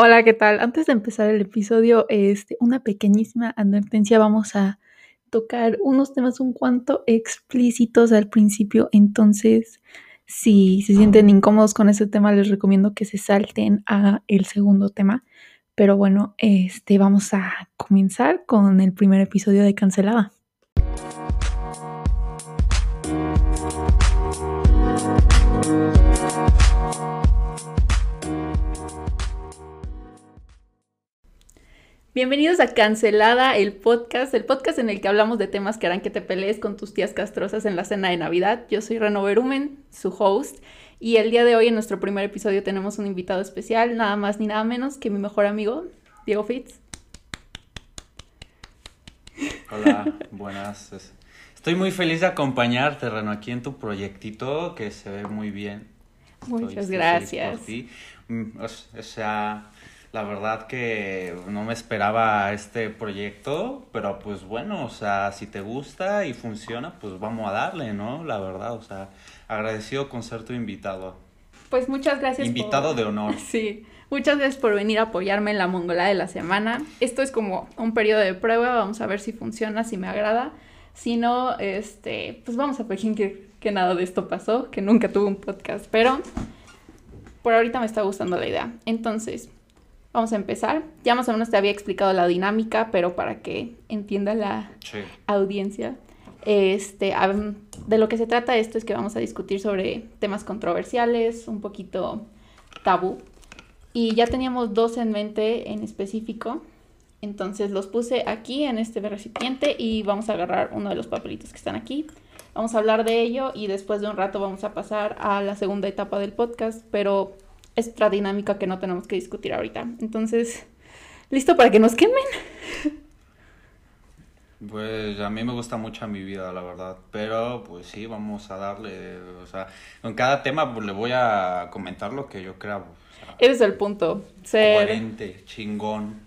Hola, ¿qué tal? Antes de empezar el episodio, este, una pequeñísima advertencia. Vamos a tocar unos temas un cuanto explícitos al principio, entonces si se sienten incómodos con ese tema, les recomiendo que se salten a el segundo tema. Pero bueno, este, vamos a comenzar con el primer episodio de Cancelada. Bienvenidos a Cancelada, el podcast, el podcast en el que hablamos de temas que harán que te pelees con tus tías castrosas en la cena de Navidad. Yo soy Reno Berumen, su host, y el día de hoy en nuestro primer episodio tenemos un invitado especial, nada más ni nada menos que mi mejor amigo, Diego Fitz. Hola, buenas. Estoy muy feliz de acompañarte, Reno, aquí en tu proyectito que se ve muy bien. Muchas gracias. Mm, o sea, la verdad que no me esperaba este proyecto, pero pues bueno, o sea, si te gusta y funciona, pues vamos a darle, ¿no? La verdad, o sea, agradecido con ser tu invitado. Pues muchas gracias. Invitado de honor. Sí, muchas gracias por venir a apoyarme en la mongola de la semana. Esto es como un periodo de prueba, vamos a ver si funciona, si me agrada. Si no, este, pues vamos a fingir que, que nada de esto pasó, que nunca tuve un podcast, pero por ahorita me está gustando la idea. Entonces, Vamos a empezar. Ya más o menos te había explicado la dinámica, pero para que entienda la audiencia. Este, de lo que se trata esto es que vamos a discutir sobre temas controversiales, un poquito tabú. Y ya teníamos dos en mente en específico. Entonces los puse aquí en este recipiente y vamos a agarrar uno de los papelitos que están aquí. Vamos a hablar de ello y después de un rato vamos a pasar a la segunda etapa del podcast, pero es otra dinámica que no tenemos que discutir ahorita. Entonces, ¿listo para que nos quemen? Pues a mí me gusta mucho mi vida, la verdad. Pero pues sí, vamos a darle, o sea, con cada tema pues, le voy a comentar lo que yo creo. Ese es el punto. Ser coherente, chingón.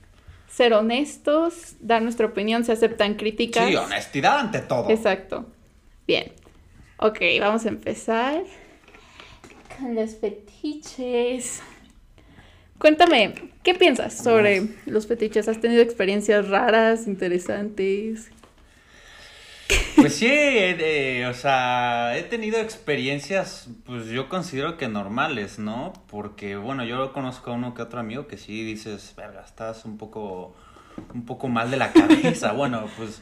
Ser honestos, dar nuestra opinión, se aceptan críticas. Sí, honestidad ante todo. Exacto. Bien. Ok, vamos a empezar los fetiches. Cuéntame, ¿qué piensas sobre los fetiches? ¿Has tenido experiencias raras, interesantes? Pues sí, o sea, he tenido experiencias, pues yo considero que normales, ¿no? Porque, bueno, yo conozco a uno que otro amigo que sí dices, verga, estás un poco, un poco mal de la cabeza. bueno, pues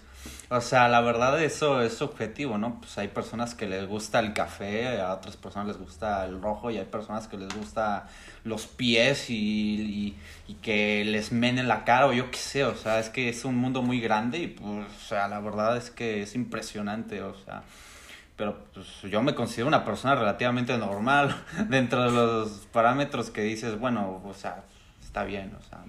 o sea, la verdad eso es subjetivo, ¿no? Pues hay personas que les gusta el café, a otras personas les gusta el rojo y hay personas que les gusta los pies y, y, que les menen la cara o yo qué sé, o sea, es que es un mundo muy grande y pues, o sea, la verdad es que es impresionante, o sea, pero pues yo me considero una persona relativamente normal dentro de los parámetros que dices, bueno, o sea, está bien, o sea,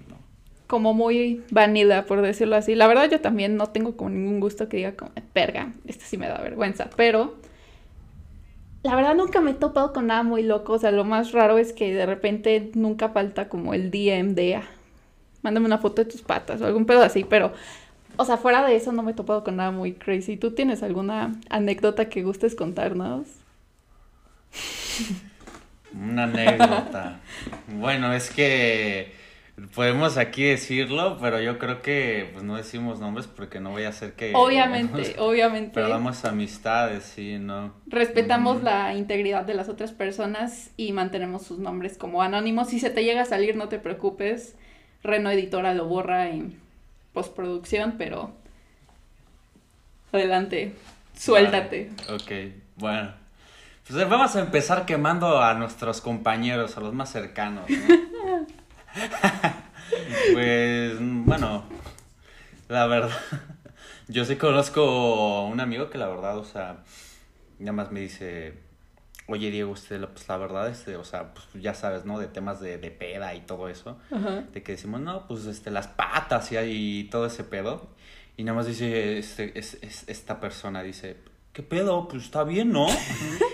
como muy vanilla, por decirlo así. La verdad yo también no tengo como ningún gusto que diga como, perga, este sí me da vergüenza, pero la verdad nunca me he topado con nada muy loco, o sea, lo más raro es que de repente nunca falta como el DM de, ah, mándame una foto de tus patas o algún pedo así, pero, o sea, fuera de eso no me he topado con nada muy crazy. ¿Tú tienes alguna anécdota que gustes contarnos? Una anécdota. bueno, es que Podemos aquí decirlo, pero yo creo que pues no decimos nombres porque no voy a hacer que... Obviamente, obviamente. Pero damos amistades, sí, ¿no? Respetamos la integridad de las otras personas y mantenemos sus nombres como anónimos. Si se te llega a salir, no te preocupes. Reno Editora lo borra en postproducción, pero... Adelante, suéltate. Ok, bueno. Pues vamos a empezar quemando a nuestros compañeros, a los más cercanos, ¿no? pues, bueno, la verdad, yo sí conozco un amigo que la verdad, o sea, nada más me dice, oye Diego, usted, pues la verdad, este, o sea, pues ya sabes, ¿no? De temas de, de peda y todo eso, de que decimos, no, pues este, las patas y, y todo ese pedo. Y nada más dice, este, es, esta persona dice, ¿qué pedo? Pues está bien, ¿no?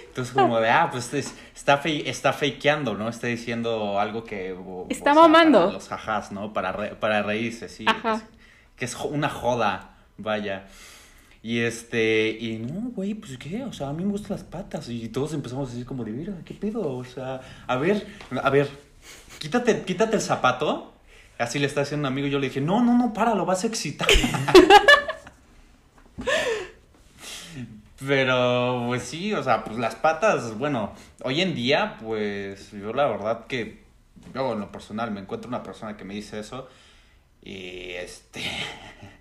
Entonces como de, ah, pues está, está fakeando, ¿no? Está diciendo algo que... está mamando. los jajás, ¿no? Para, para reírse, sí. Que es una joda, vaya. Y este, y no, güey, pues qué, o sea, a mí me gustan las patas. Y todos empezamos a decir como de, mira, ¿qué pedo? O sea, a ver, a ver, quítate, quítate el zapato Así le está haciendo un amigo y yo le dije, no, no, no, para, lo vas a excitar. Pero, pues sí, o sea, pues las patas, bueno, hoy en día, pues yo la verdad que, yo en lo personal me encuentro una persona que me dice eso y este...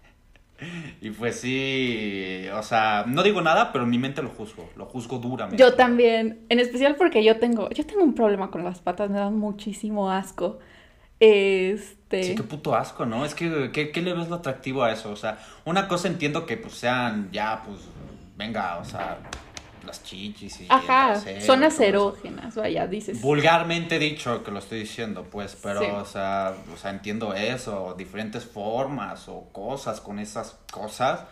Y pues sí, o sea, no digo nada, pero en mi mente lo juzgo, lo juzgo duramente. Yo también, en especial porque yo tengo, yo tengo un problema con las patas, me dan muchísimo asco. Este... Sí, qué puto asco, ¿no? Es que, ¿qué, qué le ves lo atractivo a eso? O sea, una cosa entiendo que pues sean ya, pues, venga, o sea, las chichis y... Ajá, el son acerógenas, vaya, dices. Vulgarmente dicho que lo estoy diciendo, pues, pero, Sí. o sea, o sea, entiendo eso, diferentes formas o cosas con esas cosas,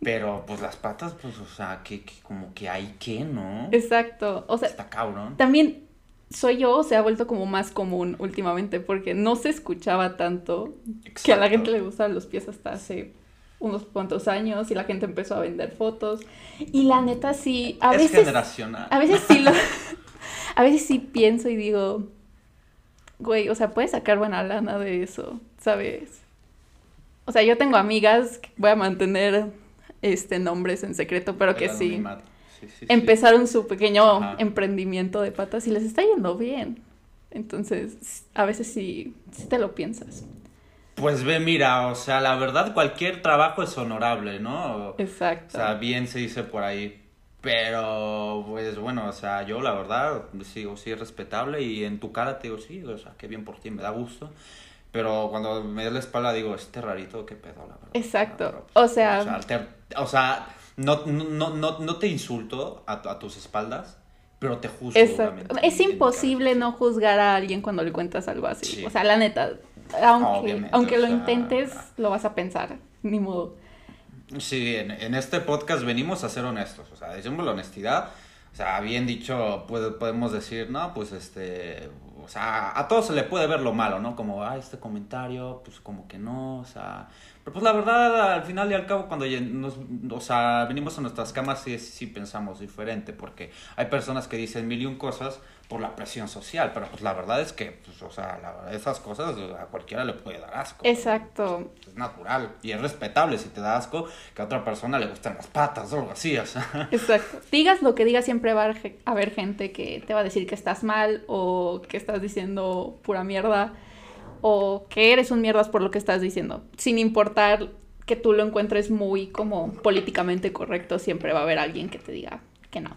pero, pues, las patas, pues, o sea, que, que como que hay que, ¿no? Exacto, o sea, Está cabrón. también soy yo, o se ha vuelto como más común últimamente porque no se escuchaba tanto que a la Exacto. gente le gustaban los pies hasta hace unos cuantos años y la gente empezó a vender fotos y la neta sí, a es veces generacional. a veces sí lo a veces sí pienso y digo, güey, o sea, puedes sacar buena lana de eso, ¿sabes? O sea, yo tengo amigas, que voy a mantener este nombres en secreto, pero que sí empezaron su pequeño Ajá. emprendimiento de patas y les está yendo bien. Entonces, a veces sí, sí te lo piensas. Pues ve, mira, o sea, la verdad, cualquier trabajo es honorable, ¿no? O Exacto. sea, bien se dice por ahí. Pero, pues bueno, o sea, yo la verdad sigo, sí, es respetable y en tu cara te digo, sí, o sea, qué bien por ti, me da gusto. Pero cuando me das la espalda digo, este rarito, qué pedo, la verdad. Exacto. O sea- O sea, te- o sea, no, no, no, no te insulto a, a tus espaldas, pero te juzgo. Exacto. Es imposible no juzgar a alguien cuando le cuentas algo así. Sí. O sea, la neta, aunque, Obviamente, aunque lo sea, intentes, lo vas a pensar. Ni modo. Sí, en, en este podcast venimos a ser honestos, o sea, decimos la honestidad, o sea, bien dicho, puede- podemos decir, no, pues este, o sea, a todos se le puede ver lo malo, ¿no? Como, ah, este comentario, pues como que no, o sea, pero pues la verdad, al final y al cabo, cuando nos, o sea, venimos a nuestras camas, sí, sí pensamos diferente, porque hay personas que dicen mil y un cosas por la presión social, pero pues la verdad es que, pues, o sea, la- esas cosas a cualquiera le puede dar asco. Exacto. Es natural y es respetable si te da asco que a otra persona le gustan las patas o algo así, o sea. Exacto. Digas lo que digas, siempre va a haber gente que te va a decir que estás mal o que estás diciendo pura mierda o que eres un mierdas por lo que estás diciendo. Sin importar que tú lo encuentres muy como políticamente correcto, siempre va a haber alguien que te diga que no.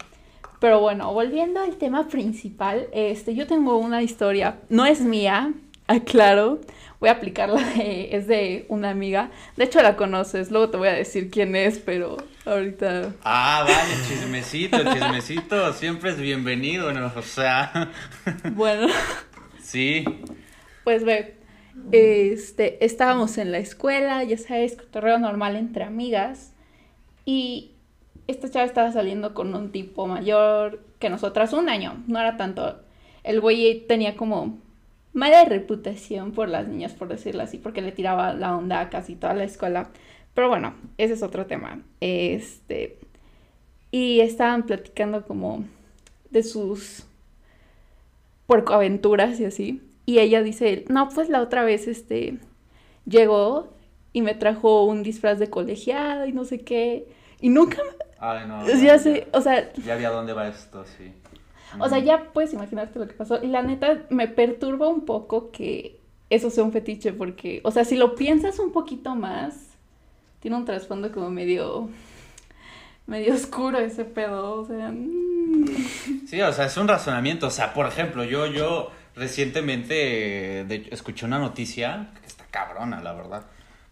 Pero bueno, volviendo al tema principal, este, yo tengo una historia, no es mía, aclaro, voy a aplicarla, de- es de una amiga, de hecho la conoces, luego te voy a decir quién es, pero ahorita Ah, vale, chismecito, chismecito, siempre es bienvenido, ¿no? O sea, Bueno, sí. pues ve, este, estábamos en la escuela, ya sabes, cotorreo normal entre amigas, y esta chava estaba saliendo con un tipo mayor que nosotras, un año, no era tanto. El güey tenía como mala reputación por las niñas, por decirlo así, porque le tiraba la onda a casi toda la escuela. Pero bueno, ese es otro tema. Este, y estaban platicando como de sus puercoaventuras y así. Y ella dice, no, pues la otra vez, este, llegó y me trajo un disfraz de colegiada y no sé qué. Y nunca, Ay, no. ya sé, o sea, Ya vi a dónde va esto, sí. o sea, ya puedes imaginarte lo que pasó. Y la neta me perturba un poco que eso sea un fetiche, porque, o sea, si lo piensas un poquito más, tiene un trasfondo como medio, medio oscuro ese pedo, o sea. mm. Sí, o sea, es un razonamiento. O sea, por ejemplo, yo, yo recientemente eh, de- escuché una noticia que está cabrona, la verdad.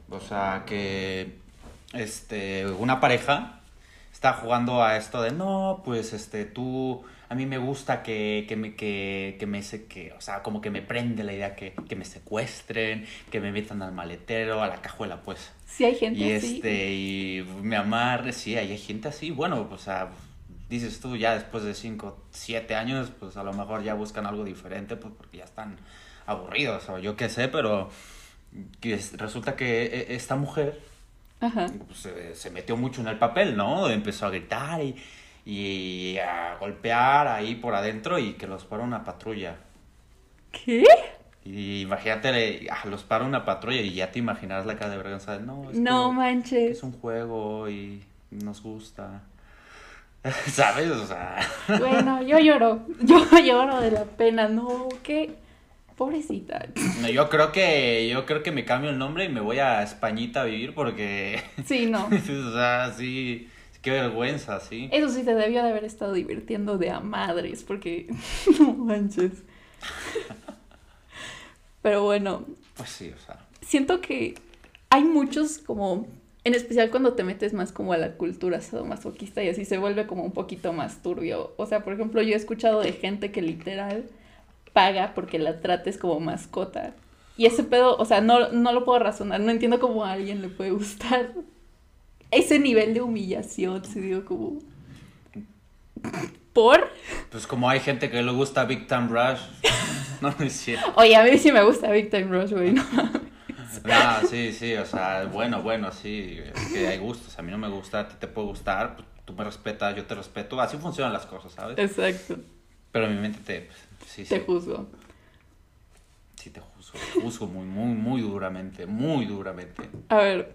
O sea, que este, una pareja está jugando a esto de no, pues este, tú, a mí me gusta que, que me, que, que me, que, o sea, como que me prende la idea que, que me secuestren, que me metan al maletero, a la cajuela, pues. Sí hay gente Y así. este, y me amarre, sí, hay gente así, bueno, pues, o sea, dices tú ya después de 5, 7 años, pues a lo mejor ya buscan algo diferente, pues porque ya están aburridos, o yo qué sé, pero que es- resulta que e- esta mujer Ajá. pues, se, se metió mucho en el papel, ¿no? Empezó a gritar y, y a golpear ahí por adentro y que los fuera una patrulla. ¿Qué? Y imagínate, ah, los para una patrulla y ya te imaginarás la cara de vergüenza. No, es No que- manches. es un juego y nos gusta. ¿Sabes? O sea, Bueno, yo lloro. Yo lloro de la pena. No, qué. Pobrecita. no, yo creo que yo creo que me cambio el nombre y me voy a Españita a vivir porque Sí, no. o sea, sí, qué vergüenza, sí. Eso sí se debió de haber estado divirtiendo de a madres, porque no manches. Pero bueno, Pues sí, o sea, siento que hay muchos como, en especial cuando te metes más como a la cultura sadomasoquista y así se vuelve como un poquito más turbio. O sea, por ejemplo, yo he escuchado de gente que literal paga porque la trates como mascota. Y ese pedo, o sea, no, no lo puedo razonar, no entiendo cómo a alguien le puede gustar ese nivel de humillación, si digo como... ¿Por? pues como hay gente que le gusta Big Time Rush, no es cierto. Oye, a mí sí me gusta Big Time Rush, güey, ¿no? Ah, sí, sí, o sea, bueno, bueno, sí, es que hay gustos, a mí no me gusta, a ti te puede gustar, pues, tú me respetas, yo te respeto, así funcionan las cosas, ¿sabes? Exacto, Pero mi mente te, pues, sí, te sí, juzgo. sí te juzgo, te juzgo muy, muy, muy duramente, muy duramente. A ver,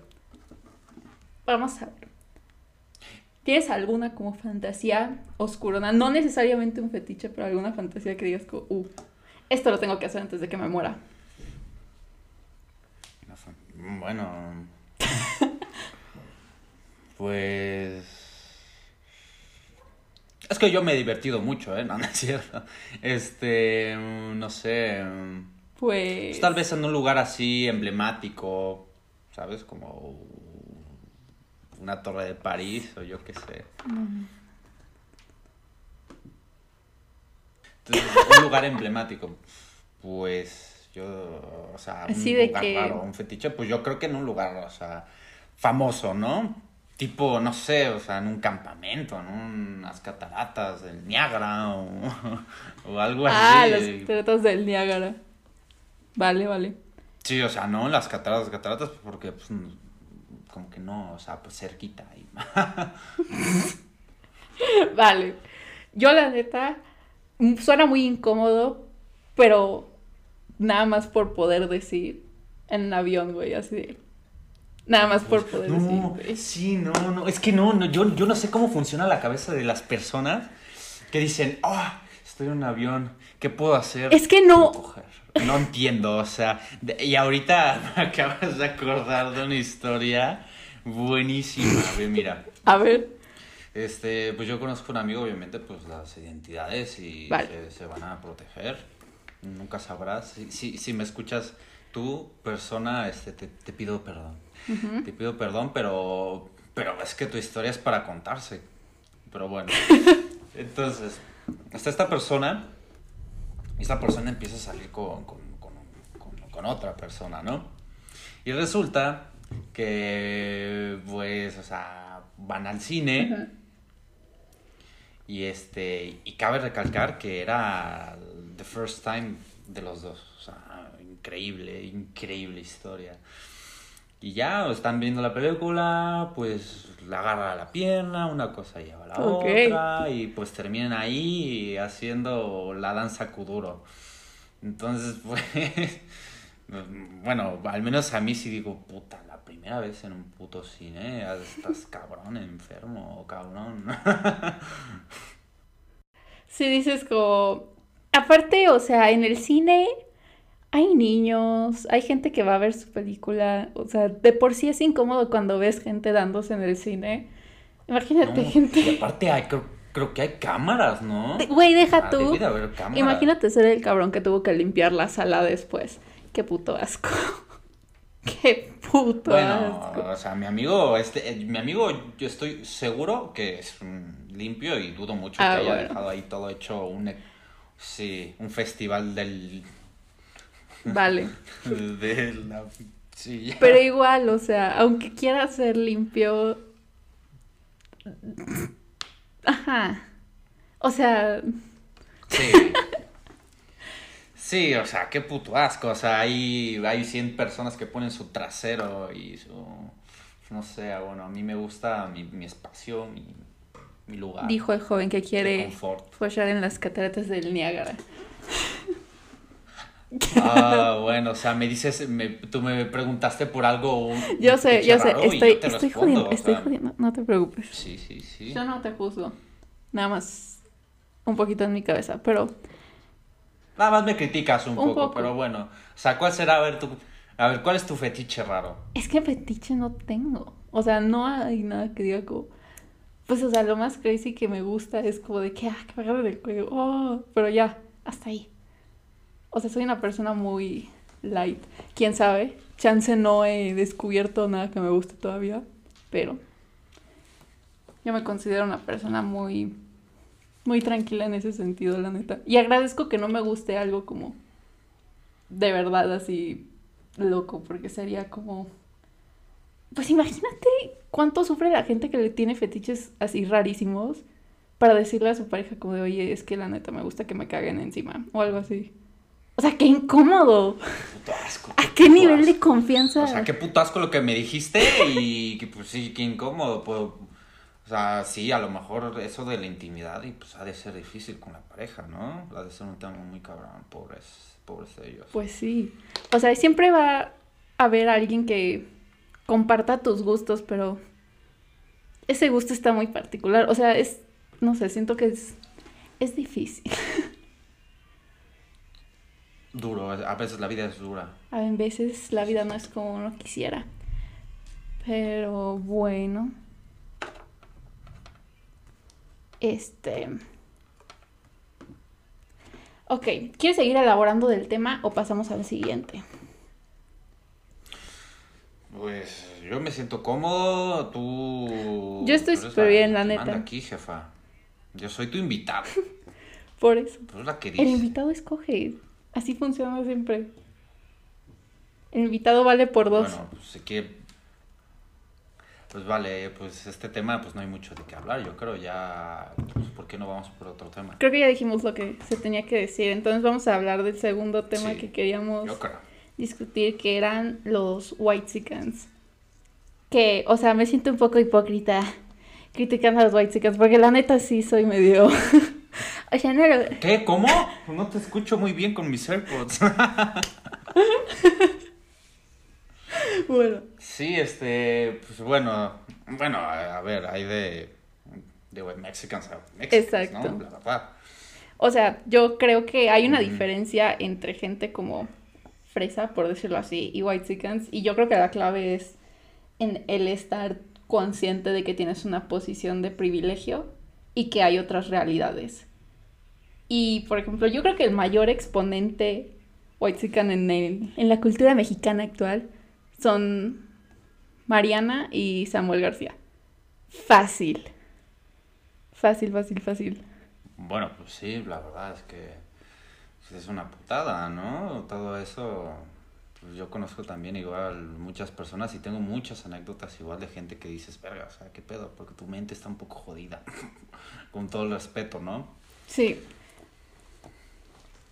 vamos a ver. ¿Tienes alguna como fantasía oscurona? No necesariamente un fetiche, pero alguna fantasía que digas como, uh, esto lo tengo que hacer antes de que me muera. Bueno, pues... Es que yo me he divertido mucho, ¿eh? No, no es cierto. Este, mm, no sé... mm, Pues... Pues tal vez en un lugar así emblemático, ¿sabes? Como una torre de París o yo qué sé. Mm. Entonces, un lugar emblemático, pues yo, o sea, un de lugar que- raro, un fetiche, pues yo creo que en un lugar, o sea, famoso, ¿no? Tipo, no sé, o sea, en un campamento, en unas cataratas del Niágara o, o algo así. Ah, las cataratas del Niágara. Vale, vale. Sí, o sea, no las cataratas, cataratas, porque pues como que no, o sea, pues cerquita ahí. Vale. Yo la neta, suena muy incómodo, pero nada más por poder decir en un avión, güey, así de... Nada más por poder decir, No, sí, no, no, es que no, no yo, yo no sé cómo funciona la cabeza de las personas que dicen, ah, estoy en un avión, ¿qué puedo hacer? Es que no- Coger". No entiendo, o sea, de- y ahorita me acabas de acordar de una historia buenísima, ve, mira. A ver, Este, pues yo conozco un amigo, obviamente, pues las identidades y Vale. se, se van a proteger. Nunca sabrás. Si, si, si me escuchas tú, persona, este, te, te pido perdón. Te pido perdón, pero, pero es que tu historia es para contarse. Pero bueno. Entonces, está esta persona y esta persona empieza a salir con, con, con, otra persona, ¿no? Y resulta que, pues, o sea, van al cine. Y este, y cabe recalcar que era the first time de los dos. O sea, increíble, increíble historia. Y ya están viendo la película, pues la agarra la pierna, una cosa lleva a la otra, y pues terminan ahí haciendo la danza kuduro. Entonces, pues, bueno, al menos a mí sí digo, puta, la primera vez en un puto cine, estás cabrón, enfermo, cabrón. si dices como... Aparte, o sea, en el cine hay niños, hay gente que va a ver su película, o sea, de por sí es incómodo cuando ves gente dándose en el cine. Imagínate No, gente... Y aparte hay, creo, creo que hay cámaras, ¿no? Güey, deja Ah, tú. de haber cámaras. Imagínate ser el cabrón que tuvo que limpiar la sala después. Qué puto asco. Qué puto Bueno, asco. o sea, mi amigo, este, eh, mi amigo, yo estoy seguro que es limpio y dudo mucho Ah, que haya dejado ahí todo hecho un, e- sí, un festival del, Vale. de la, ya. Pero igual, o sea, aunque quiera ser limpio. Ajá. O sea, Sí. Sí, o sea, qué puto asco. O sea, hay, hay 100 personas que ponen su trasero y su. No sé, bueno, a mí me gusta mi, mi espacio, mi, mi lugar. dijo el joven que quiere follar en las cataratas del Niágara. Ah, bueno, o sea, me dices, me, tú me preguntaste por algo. Yo sé, yo sé, estoy, estoy respondo, jodiendo, o estoy jodiendo, no te preocupes. Sí, sí, sí. Yo no te juzgo, nada más un poquito en mi cabeza, pero Nada más me criticas un, Un poco, poco. pero bueno. O sea, ¿cuál será? A ver, tu, a ver, ¿cuál es tu fetiche raro? es que fetiche no tengo. O sea, no hay nada que diga como. Pues, o sea, lo más crazy que me gusta es como de que, ah, que me agarren el cuello. Oh, pero ya, hasta ahí. O sea, soy una persona muy light. Quién sabe. Chance no he descubierto nada que me guste todavía. Pero yo me considero una persona muy. Muy tranquila en ese sentido, la neta. Y agradezco que no me guste algo como. De verdad, así. Loco, porque sería como. Pues imagínate cuánto sufre la gente que le tiene fetiches así rarísimos para decirle a su pareja como de, oye, es que la neta me gusta que me caguen encima o algo así. O sea, qué incómodo. Puto asco. ¿A qué nivel de confianza? O sea, qué puto asco lo que me dijiste y que pues sí, qué incómodo. Pues, o sea, sí, a lo mejor eso de la intimidad y pues ha de ser difícil con la pareja, ¿no? Ha de ser un tema muy cabrón, pobres, pobres ellos. Pues sí. O sea, siempre va a haber alguien que comparta tus gustos, pero ese gusto está muy particular. O sea, es, no sé, siento que es, es difícil. Duro, a veces la vida es dura. A veces la vida no es como uno quisiera. Pero bueno. Este. Ok, ¿quieres seguir elaborando del tema o pasamos al siguiente? Pues yo me siento cómodo, tú... Yo estoy súper bien, la neta. manda aquí, jefa. Yo soy tu invitado. Por eso. Tú eres la que El invitado escoge. Así funciona siempre. El invitado vale por dos. Bueno, pues sí que... Pues vale, pues este tema pues no hay mucho de qué hablar, yo creo ya... Pues, ¿Por qué no vamos por otro tema? Creo que ya dijimos lo que se tenía que decir. Entonces vamos a hablar del segundo tema Sí, que queríamos Yo creo. discutir, que eran los Whitexicans. Que, o sea, me siento un poco hipócrita criticando a los Whitexicans, porque la neta sí soy medio... o sea, no lo- ¿Qué? ¿Cómo? No te escucho muy bien con mis AirPods. Bueno, sí, este... Pues bueno... Bueno, a, a ver, hay de... De Mexicans a Mexicans, Exacto. ¿no? La verdad. o sea, yo creo que hay una diferencia entre gente como fresa, por decirlo así, y Whitexicans, y yo creo que la clave es en el estar consciente de que tienes una posición de privilegio y que hay otras realidades. Y, por ejemplo, yo creo que el mayor exponente whitezican en, el- en la cultura mexicana actual son Mariana y Samuel García. Fácil. Fácil, fácil, fácil. Bueno, pues sí, la verdad es que es una putada, ¿no? Todo eso, pues yo conozco también igual muchas personas y tengo muchas anécdotas igual de gente que dices, verga, o sea, qué pedo, porque tu mente está un poco jodida, con todo el respeto, ¿no? Sí.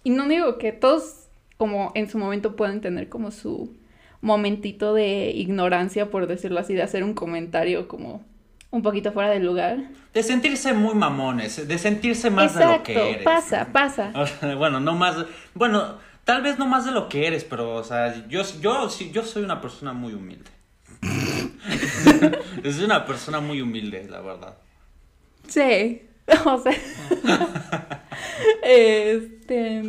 Y no digo que todos, como en su momento, pueden tener como su momentito de ignorancia, por decirlo así, de hacer un comentario como un poquito fuera de lugar. De sentirse muy mamones, de sentirse más de lo que eres. pasa, pasa. O sea, bueno, no más, bueno, tal vez no más de lo que eres, pero, o sea, yo, yo, yo soy una persona muy humilde. soy una persona muy humilde, la verdad. Sí, o sea. este.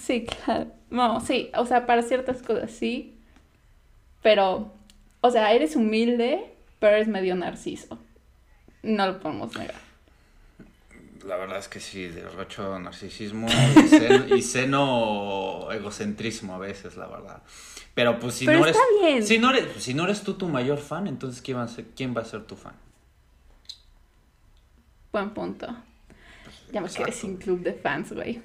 Sí, claro. No, sí, o sea, para ciertas cosas sí. Pero, o sea, eres humilde, pero eres medio narciso. No lo podemos negar. La verdad es que sí, derrocho narcisismo y seno, y seno egocentrismo a veces, la verdad. Pero pues si Pero no eres, bien. si no eres, si no eres tú tu mayor fan, entonces ¿quién va a ser, quién va a ser tu fan? Buen punto. Ya me quedé sin club de fans, güey.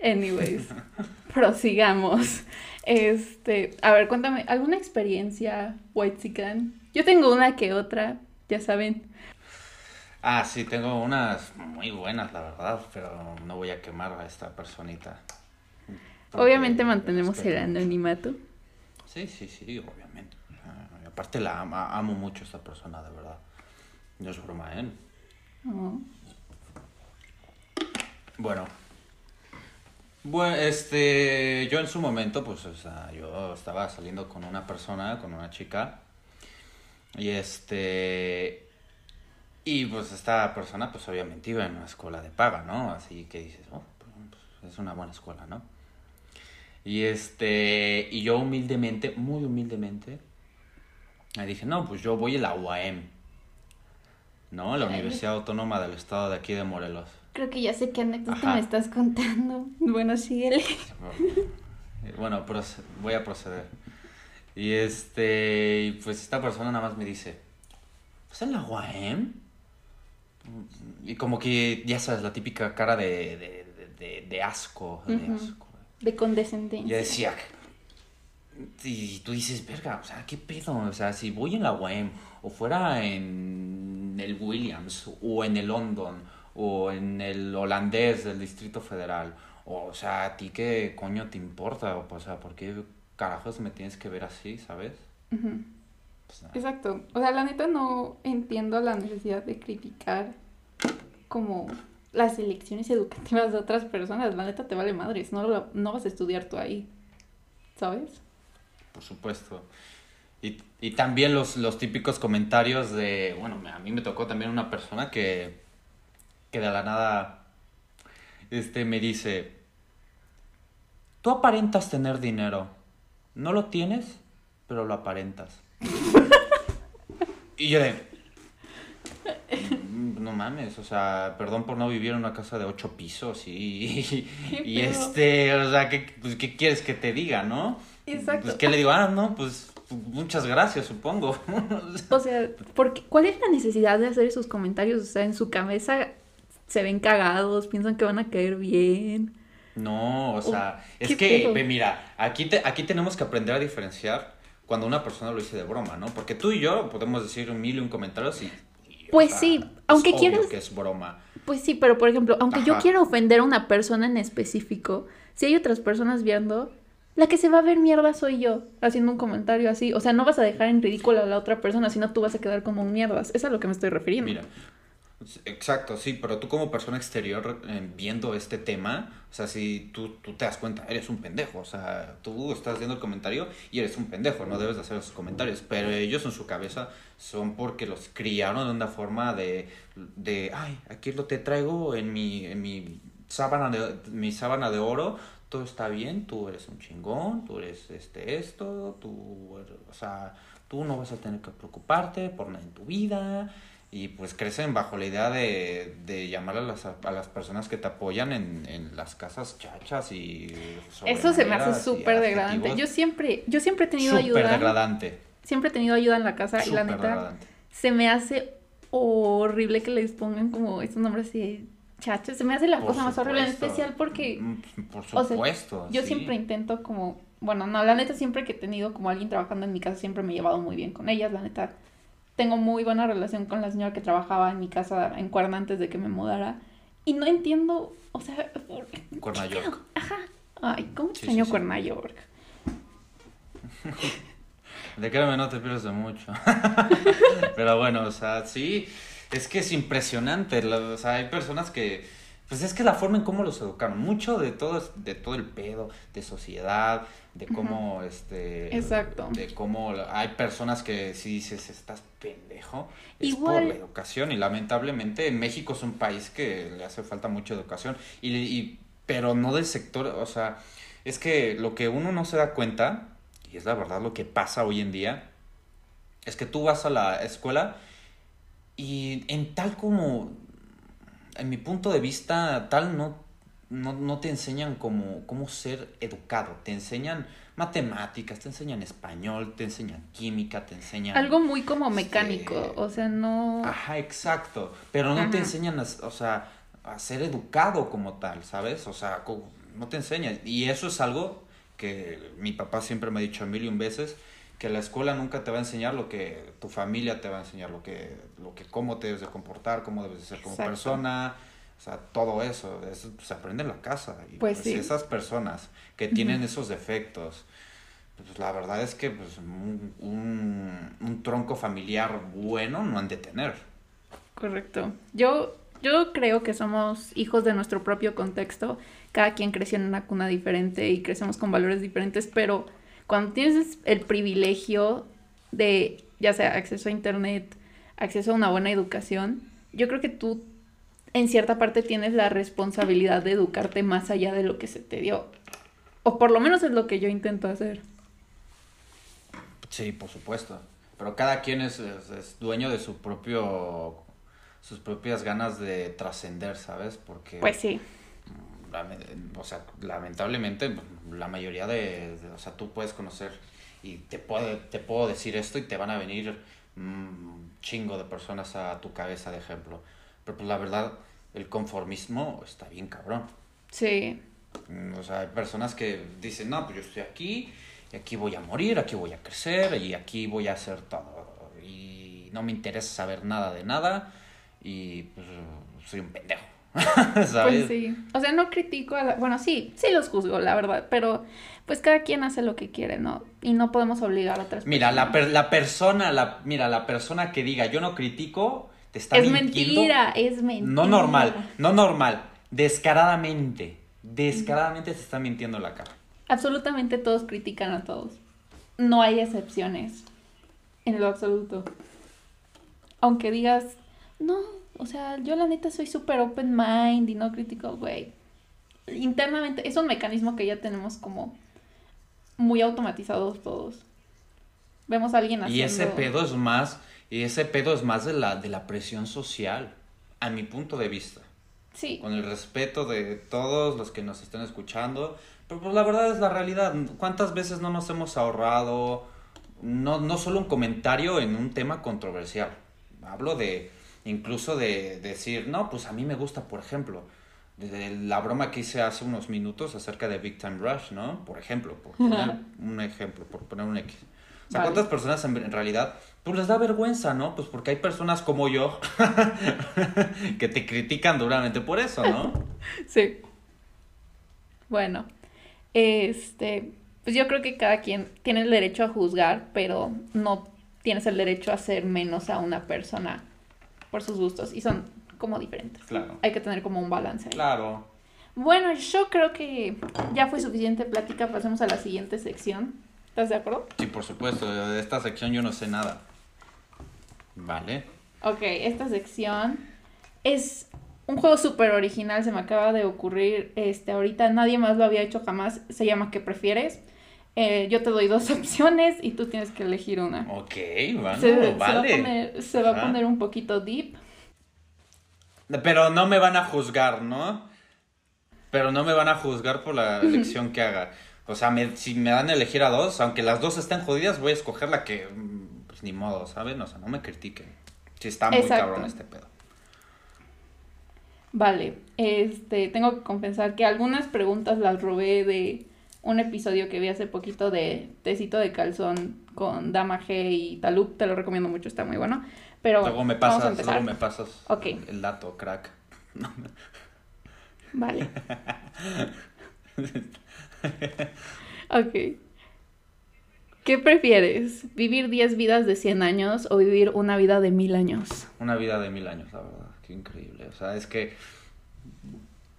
Anyways, prosigamos. Este, a ver, cuéntame, ¿alguna experiencia whitezican? Yo tengo una que otra, ya saben. Ah, sí, tengo unas muy buenas, la verdad, pero no voy a quemar a esta personita. Obviamente mantenemos el anonimato. Sí, sí, sí, obviamente. Ah, aparte la ama- amo mucho a esta persona, de verdad. No es broma, ¿eh? Oh. Bueno. Bueno, este, yo en su momento, pues, o sea, yo estaba saliendo con una persona, con una chica, y este, y pues esta persona, pues obviamente iba en una escuela de paga, ¿no? Así que dices, oh, pues, es una buena escuela, ¿no? Y este, y yo humildemente, muy humildemente, le dije, no, pues yo voy a la UAM, ¿no? La Universidad Autónoma del Estado de aquí de Morelos. Creo que ya sé qué anécdota me estás contando. Bueno, síguele. Bueno, voy a proceder. Y este, pues esta persona nada más me dice, ¿pues en la UAM? Y como que, ya sabes, la típica cara de, de, de, asco, de asco. De condescendencia. Y decía, y tú dices, verga, o sea, ¿qué pedo? O sea, si voy en la UAM, o fuera en el Williams, o en el London, o en el holandés del Distrito Federal. O, sea, ¿a ti qué coño te importa? O, sea, ¿por qué carajos me tienes que ver así, sabes? Pues Exacto. O sea, la neta no entiendo la necesidad de criticar como las elecciones educativas de otras personas. La neta te vale madres. No, no vas a estudiar tú ahí. ¿Sabes? Por supuesto. Y, y también los, los típicos comentarios de, bueno, a mí me tocó también una persona que que de la nada este, me dice, tú aparentas tener dinero, no lo tienes, pero lo aparentas. y yo de, mm, no mames, o sea, perdón por no vivir en una casa de ocho pisos y, y, este, o sea, ¿qué, pues, ¿qué quieres que te diga, no? Exacto. Pues, ¿qué le digo? Ah, no, pues muchas gracias, supongo. o sea, porque, ¿cuál es la necesidad de hacer esos comentarios? O sea, en su cabeza se ven cagados, piensan que van a caer bien. No, o sea, es que, mira, aquí, te, aquí tenemos que aprender a diferenciar cuando una persona lo dice de broma, ¿no? Porque tú y yo podemos decir un mil y un comentarios y... pues sí, aunque quieras... que es broma. Pues sí, pero por ejemplo, aunque yo quiera ofender a una persona en específico, si hay otras personas viendo, la que se va a ver mierda soy yo, haciendo un comentario así. O sea, no vas a dejar en ridículo a la otra persona, sino tú vas a quedar como un mierdas. Es a lo que me estoy refiriendo. Mira, Exacto, sí, pero tú como persona exterior eh, viendo este tema, o sea, si tú, tú te das cuenta, eres un pendejo, o sea, tú estás viendo el comentario y eres un pendejo, no debes de hacer esos comentarios, pero ellos en su cabeza son porque los criaron de una forma de, de ay, aquí lo te traigo en mi, en mi sábana de, mi sábana de oro, todo está bien, tú eres un chingón, tú eres este esto, tú, o sea, tú no vas a tener que preocuparte por nada en tu vida, y pues crecen bajo la idea de, de llamar a las, a las personas que te apoyan en, en las casas chachas y... Eso se me hace súper degradante. Yo siempre, yo siempre he tenido ayuda. Súper degradante. Siempre he tenido ayuda en la casa y la neta se me hace horrible que les pongan como estos nombres así chachos. Se me hace la cosa más horrible, en especial porque... Mm, por supuesto. yo siempre intento como... Bueno, no, la neta siempre que he tenido como alguien trabajando en mi casa siempre me he llevado muy bien con ellas, la neta tengo muy buena relación con la señora que trabajaba en mi casa en Cuerna antes de que me mudara. Y no entiendo, o sea... Cuerna York. Ajá. Ay, ¿cómo extraño sí, Cuerna York? De créeme, no te pierdes de mucho. Pero bueno, o sea, sí, es que es impresionante. O sea, hay personas que pues es que la forma en cómo los educaron, mucho de todo, de todo el pedo, de sociedad, de cómo, este... Exacto. De cómo hay personas que si dices, estás pendejo, es por la educación y lamentablemente México es un país que le hace falta mucha educación y, y, pero no del sector, o sea, es que lo que uno no se da cuenta, y es la verdad lo que pasa hoy en día, es que tú vas a la escuela y en tal como en mi punto de vista, tal no, no, te enseñan cómo, cómo ser educado. Te enseñan matemáticas, te enseñan español, te enseñan química, te enseñan... Algo muy como mecánico, este, o sea, no... Ajá, exacto. Pero no te enseñan, a, o sea, a ser educado como tal, ¿sabes? O sea, no te enseñan. Y eso es algo que mi papá siempre me ha dicho a mil y un veces, que la escuela nunca te va a enseñar lo que tu familia te va a enseñar, lo que, lo que cómo te debes de comportar, cómo debes de ser como persona, o sea, todo eso, eso se aprende en la casa. Y pues, pues esas personas que tienen esos defectos, pues la verdad es que pues, un, un, un, tronco familiar bueno no han de tener. Correcto. Yo Yo creo que somos hijos de nuestro propio contexto. Cada quien creció en una cuna diferente y crecemos con valores diferentes, pero cuando tienes el privilegio de, ya sea acceso a internet, acceso a una buena educación, yo creo que tú en cierta parte tienes la responsabilidad de educarte más allá de lo que se te dio. O por lo menos es lo que yo intento hacer. Sí, por supuesto. Pero cada quien es, es, dueño de su propio sus propias ganas de trascender, ¿sabes? Porque Pues sí. O sea, lamentablemente la mayoría de, o sea, tú puedes conocer y te puedo, te puedo decir esto y te van a venir un chingo de personas a tu cabeza de ejemplo. Pero pues la verdad, el conformismo está bien cabrón. Sí. O sea, hay personas que dicen, no, pues yo estoy aquí, y aquí voy a morir, aquí voy a crecer, y aquí voy a hacer todo. Y no me interesa saber nada de nada, y pues soy un pendejo. ¿Sabes? Pues sí. O sea, no critico a la... Bueno, sí, sí los juzgo, la verdad, pero pues cada quien hace lo que quiere, ¿no? Y no podemos obligar a otras personas. Mira, la, la persona, la, mira, la persona que diga yo no critico, te está es mentira, es mentira. No normal, no normal, descaradamente, descaradamente se está mintiendo la cara. Absolutamente todos critican a todos. No hay excepciones, en lo absoluto. Aunque digas, no, o sea, yo la neta soy súper open mind y no critico, güey. Internamente, es un mecanismo que ya tenemos como muy automatizados todos. Vemos a alguien haciendo... Y ese pedo es más, y ese pedo es más de la, de la presión social, a mi punto de vista. Sí. Con el respeto de todos los que nos estén escuchando. Pero pues la verdad es la realidad. ¿Cuántas veces no nos hemos ahorrado, no, no solo un comentario en un tema controversial? Hablo de incluso de, decir, no, pues a mí me gusta, por ejemplo, de la broma que hice hace unos minutos acerca de Big Time Rush, ¿no? Por ejemplo, por poner un ejemplo, por poner un X. O sea, ¿cuántas personas en, realidad, pues les da vergüenza, ¿no? Pues porque hay personas como yo que te critican duramente por eso, ¿no? sí. Bueno, este, pues yo creo que cada quien tiene el derecho a juzgar, pero no tienes el derecho a hacer menos a una persona por sus gustos y son como diferentes. Claro. Hay que tener como un balance. Claro. Bueno, yo creo que ya fue suficiente plática, pasemos a la siguiente sección. ¿Estás de acuerdo? Sí, por supuesto, de esta sección yo no sé nada. Vale. Ok, esta sección es un juego súper original, se me acaba de ocurrir este ahorita, nadie más lo había hecho jamás, se llama ¿Qué prefieres? Eh, yo te doy dos opciones y tú tienes que elegir una. Ok, bueno, se, vale. Se va, a poner, un poquito deep. Pero no me van a juzgar, ¿no? Pero no me van a juzgar por la elección que haga. O sea, si me dan a elegir a dos, aunque las dos estén jodidas, voy a escoger la que, mm, pues ni modo, ¿saben? O sea, no me critiquen. Si está muy cabrón este pedo. Vale, este, tengo que confesar que algunas preguntas las robé de un episodio que vi hace poquito de Tecito de Calzón con Dama G y Talup, te lo recomiendo mucho, está muy bueno. Pero luego me pasas, luego me pasas okay. el dato, crack. Vale. ok. ¿Qué prefieres? ¿Vivir 10 vidas de 100 años o vivir una vida de mil años? Una vida de mil años, la verdad. Qué increíble. O sea, es que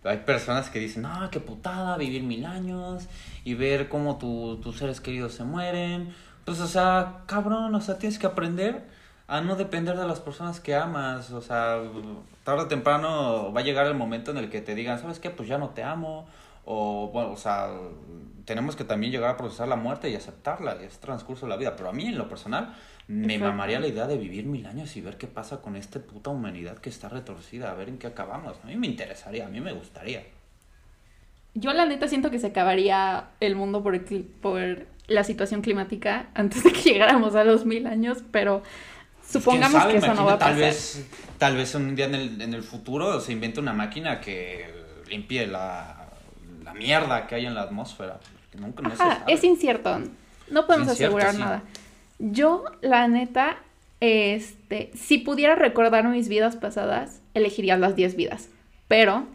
hay personas que dicen, no, qué putada, vivir mil años y ver cómo tus seres queridos se mueren. Pues, o sea, cabrón, o sea, tienes que aprender a no depender de las personas que amas. O sea, tarde o temprano va a llegar el momento en el que te digan, ¿sabes qué? Pues ya no te amo. O, bueno, o sea, tenemos que también llegar a procesar la muerte y aceptarla, es transcurso de la vida. Pero a mí, en lo personal, me mamaría la idea de vivir mil años y ver qué pasa con esta puta humanidad que está retorcida, a ver en qué acabamos. A mí me interesaría, a mí me gustaría. Yo la neta siento que se acabaría el mundo por, por la situación climática antes de que llegáramos a los mil años, pero supongamos que eso no va a pasar. Tal vez, tal vez un día en el, en el futuro se invente una máquina que limpie la, la mierda que hay en la atmósfera. Nunca, es incierto, no podemos asegurar nada. Yo, la neta, este, si pudiera recordar mis vidas pasadas, elegiría las 10 vidas. Pero,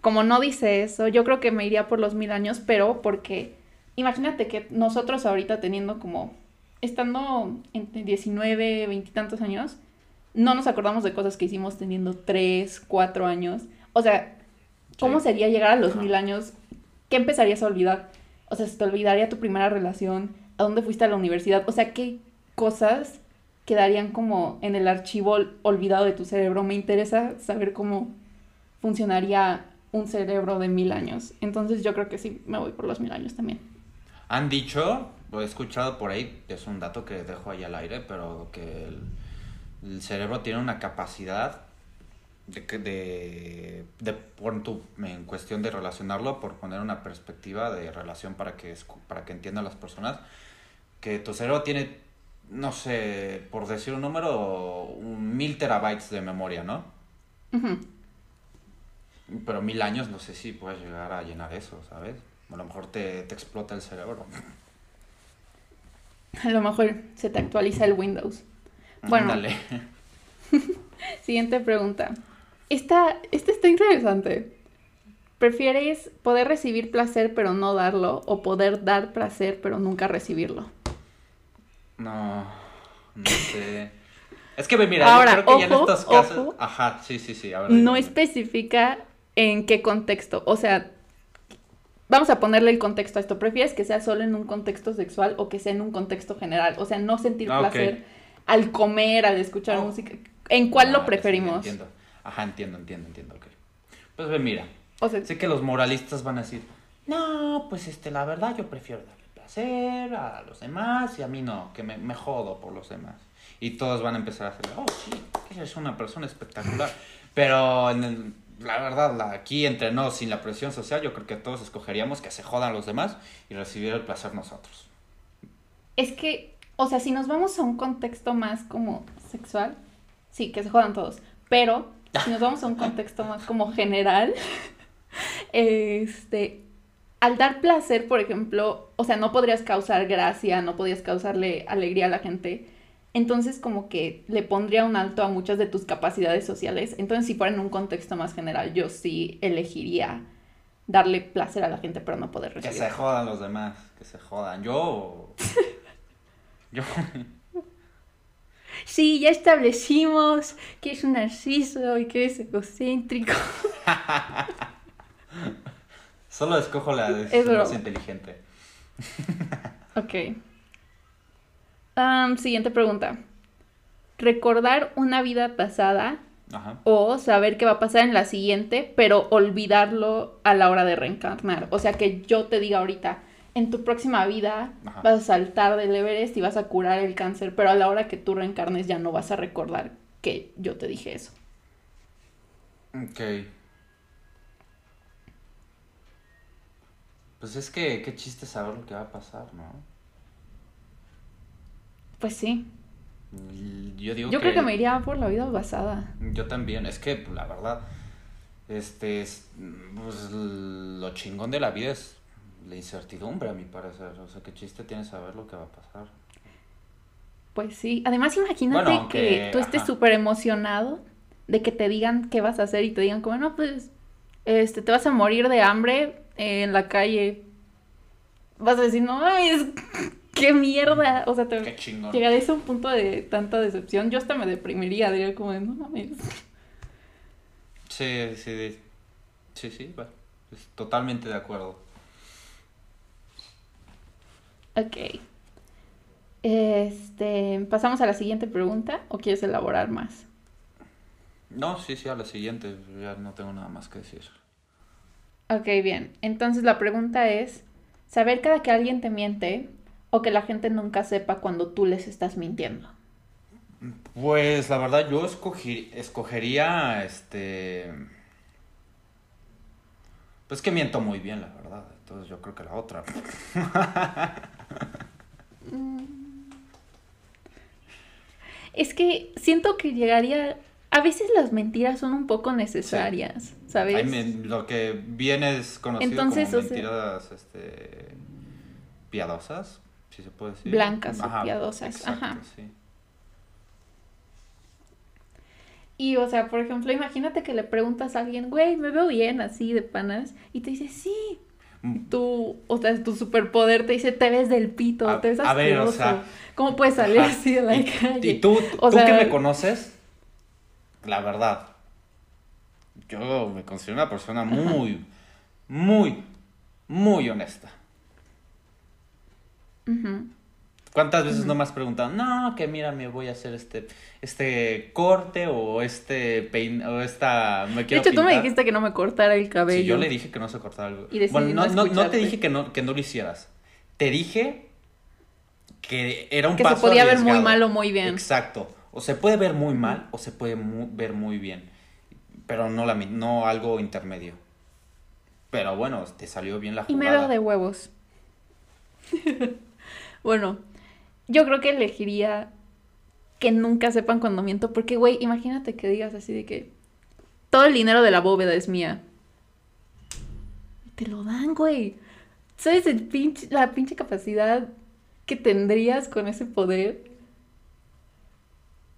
como no dice eso, yo creo que me iría por los mil años, pero porque imagínate que nosotros ahorita teniendo como, estando entre 19, 20 y tantos años, no nos acordamos de cosas que hicimos teniendo 3, 4 años. O sea, ¿cómo Sí. sería llegar a los mil años? ¿Qué empezarías a olvidar? O sea, ¿se te olvidaría tu primera relación? ¿A dónde fuiste a la universidad? O sea, ¿qué cosas quedarían como en el archivo ol- olvidado de tu cerebro? Me interesa saber cómo funcionaría un cerebro de mil años. Entonces yo creo que sí, me voy por los mil años también. Han dicho, lo he escuchado por ahí, es un dato que dejo ahí al aire, pero que el, el cerebro tiene una capacidad de, que- de, de por tu, en cuestión de relacionarlo, por poner una perspectiva de relación para que, para que entiendan las personas, que tu cerebro tiene, no sé, por decir un número, un mil terabytes de memoria, ¿no? Pero mil años no sé si puedes llegar a llenar eso, ¿sabes? A lo mejor te, te explota el cerebro. A lo mejor se te actualiza el Windows. Bueno. Ándale. Siguiente pregunta. Esta, esta está interesante. ¿Prefieres poder recibir placer pero no darlo o poder dar placer pero nunca recibirlo? No, no sé. Es que mira, Ahora, yo creo que ya en estos casos. ojo. Ajá, sí, sí, sí. A ver, No especifica en qué contexto. O sea, vamos a ponerle el contexto a esto. ¿Prefieres que sea solo en un contexto sexual o que sea en un contexto general? O sea, no sentir Ah, placer al comer, al escuchar Oh. música. ¿En cuál Ah, lo sí, preferimos? entiendo. Ajá, entiendo, entiendo, entiendo. ok. Pues ve, mira. O sea, Sé que los moralistas van a decir, no, pues este, la verdad yo prefiero darle placer a los demás y a mí no, que me, me jodo por los demás. Y todos van a empezar a hacer, oh, sí, eres una persona espectacular. Pero en el- la verdad, la- aquí entre nos, sin la presión social, yo creo que todos escogeríamos que se jodan los demás y recibir el placer nosotros. Es que, o sea, si nos vamos a un contexto más como sexual, sí, que se jodan todos. Pero si nos vamos a un contexto más como general, este, al dar placer, por ejemplo, o sea, no podrías causar gracia, no podrías causarle alegría a la gente. Entonces, como que le pondría un alto a muchas de tus capacidades sociales. Entonces, si fuera en un contexto más general, yo sí elegiría darle placer a la gente, pero no poder Que recibir. se jodan los demás, que se jodan. Yo... Yo... Sí, ya establecimos que es un narciso y que es egocéntrico. Solo escojo la decisión más inteligente. Ok. Siguiente pregunta. ¿Recordar una vida pasada Ajá. o saber qué va a pasar en la siguiente, pero olvidarlo a la hora de reencarnar? O sea, que yo te diga ahorita, en tu próxima vida Ajá. vas a saltar del Everest y vas a curar el cáncer, pero a la hora que tú reencarnes ya no vas a recordar que yo te dije eso. Ok. Pues es que qué chiste saber lo que va a pasar, ¿no? Pues sí. Yo digo Yo que... creo que me iría por la vida pasada. Yo también, es que pues, la verdad, este, es, pues lo chingón de la vida es la incertidumbre, a mi parecer. O sea, qué chiste tiene saber lo que va a pasar. Pues sí, además imagínate Bueno, que que- tú estés súper emocionado de que te digan qué vas a hacer y te digan como, no, pues, este, te vas a morir de hambre en la calle. Vas a decir, no, mames, qué mierda. O sea, te Qué chingón. llegarías a un punto de tanta decepción. Yo hasta me deprimiría, diría como, de, no mames. Sí, sí, sí, sí, va. Es totalmente de acuerdo. Ok. Este, ¿pasamos a la siguiente pregunta o quieres elaborar más? No, sí, sí, a la siguiente, ya no tengo nada más que decir. Ok, bien. Entonces la pregunta es, ¿saber cada que alguien te miente o que la gente nunca sepa cuando tú les estás mintiendo? Pues la verdad yo escogí, escogería este... Pues que miento muy bien, la verdad. Entonces yo creo que la otra. Es que siento que llegaría... A veces las mentiras son un poco necesarias, ¿sabes? Ay, me- lo que viene es conocido Entonces, como o sea- mentiras este, piadosas, si se puede decir. Blancas o piadosas, exacto, ajá. sí. Y, o sea, por ejemplo, imagínate que le preguntas a alguien, güey, me veo bien así de panas, y te dice, sí. Tu, o sea, tu superpoder te dice, te ves del pito, A- te ves a ver, o asqueroso. sea, ¿Cómo puedes salir ajá. así de la y, calle? y tú, O tú sea- que me conoces, la verdad, yo me considero una persona muy, muy, muy honesta. ¿Cuántas veces no me has preguntado, no, que mira, me voy a hacer este, este corte o este pein o esta, me quiero De hecho, tú me dijiste que no me cortara el cabello. Sí, yo le dije que no se cortara algo. bueno, no, no, te dije que no, que no lo hicieras. Te dije que era un que se podía ver muy mal o muy bien. Exacto. O se puede ver muy mal o se puede ver muy bien. Pero no, la, no algo intermedio. Pero bueno, te salió bien la jugada. Y me veo de huevos. bueno, yo creo que elegiría que nunca sepan cuando miento. Porque, güey, imagínate que digas así de que todo el dinero de la bóveda es mía. Te lo dan, güey. ¿Sabes el pinche, la pinche capacidad que tendrías con ese poder?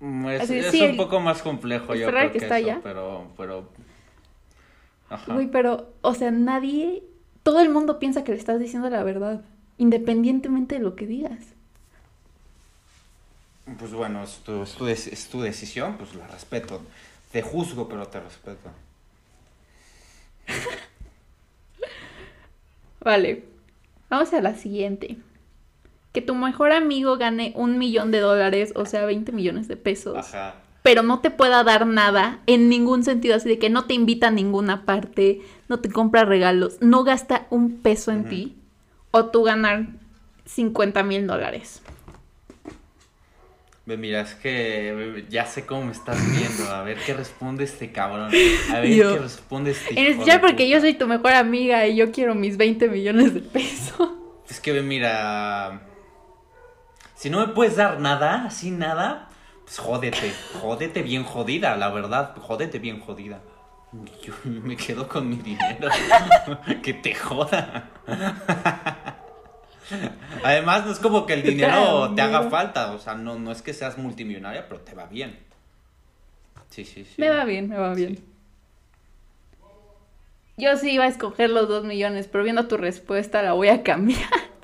Mm, es, un poco más complejo, yo creo que, está eso, pero, pero... Ajá. pero, o sea, nadie, todo el mundo piensa que le estás diciendo la verdad, independientemente de lo que digas. Pues bueno, es tu, es tu, es tu decisión, pues la respeto. Te juzgo, pero te respeto. vale, vamos a la siguiente que tu mejor amigo gane un millón de dólares, o sea, 20 millones de pesos. Ajá. Pero no te pueda dar nada en ningún sentido, así de que no te invita a ninguna parte, no te compra regalos, no gasta un peso en ti, o tú ganar 50 mil dólares. Mira, es que ya sé cómo me estás viendo. A ver qué responde este cabrón. A ver qué responde este Ya porque yo soy tu mejor amiga y yo quiero mis 20 millones de pesos. Es que mira, si no me puedes dar nada, así nada, pues jódete, jódete bien jodida, la verdad, jódete bien jodida. Yo me quedo con mi dinero. que te joda. Además, no es como que el dinero te haga falta. O sea, no, no es que seas multimillonaria, pero te va bien. Sí, sí, sí. Me va bien, me va bien. Yo sí iba a escoger los dos millones, pero viendo tu respuesta la voy a cambiar.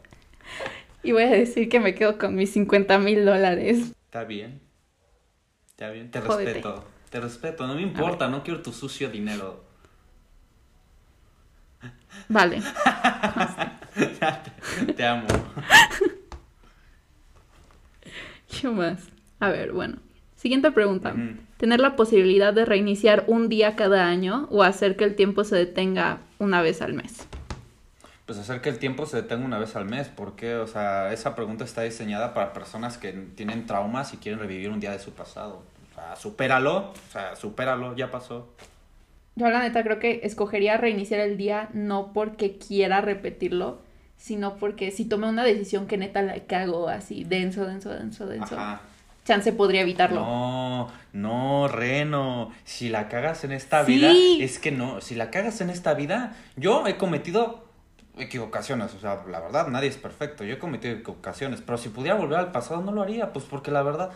Y voy a decir que me quedo con mis 50 mil dólares. Está bien. Está bien. Te respeto. Te respeto. No me importa. No quiero tu sucio dinero. Vale. te, amo. ¿Qué más? A ver, bueno. Siguiente pregunta. ¿Tener la posibilidad de reiniciar un día cada año o hacer que el tiempo se detenga una vez al mes? pues hacer que el tiempo se detenga una vez al mes, porque, o sea, esa pregunta está diseñada para personas que tienen traumas y quieren revivir un día de su pasado. O sea, supéralo, o sea, supéralo, ya pasó. Yo la neta creo que escogería reiniciar el día no porque quiera repetirlo, sino porque si tomé una decisión que neta la cago así, denso, denso, denso, denso. Chance podría evitarlo. No, no, Reno. Si la cagas en esta vida, es que no. Si la cagas en esta vida, yo he cometido equivocaciones, o sea, la verdad, nadie es perfecto, yo he cometido equivocaciones, pero si pudiera volver al pasado no lo haría, pues porque la verdad,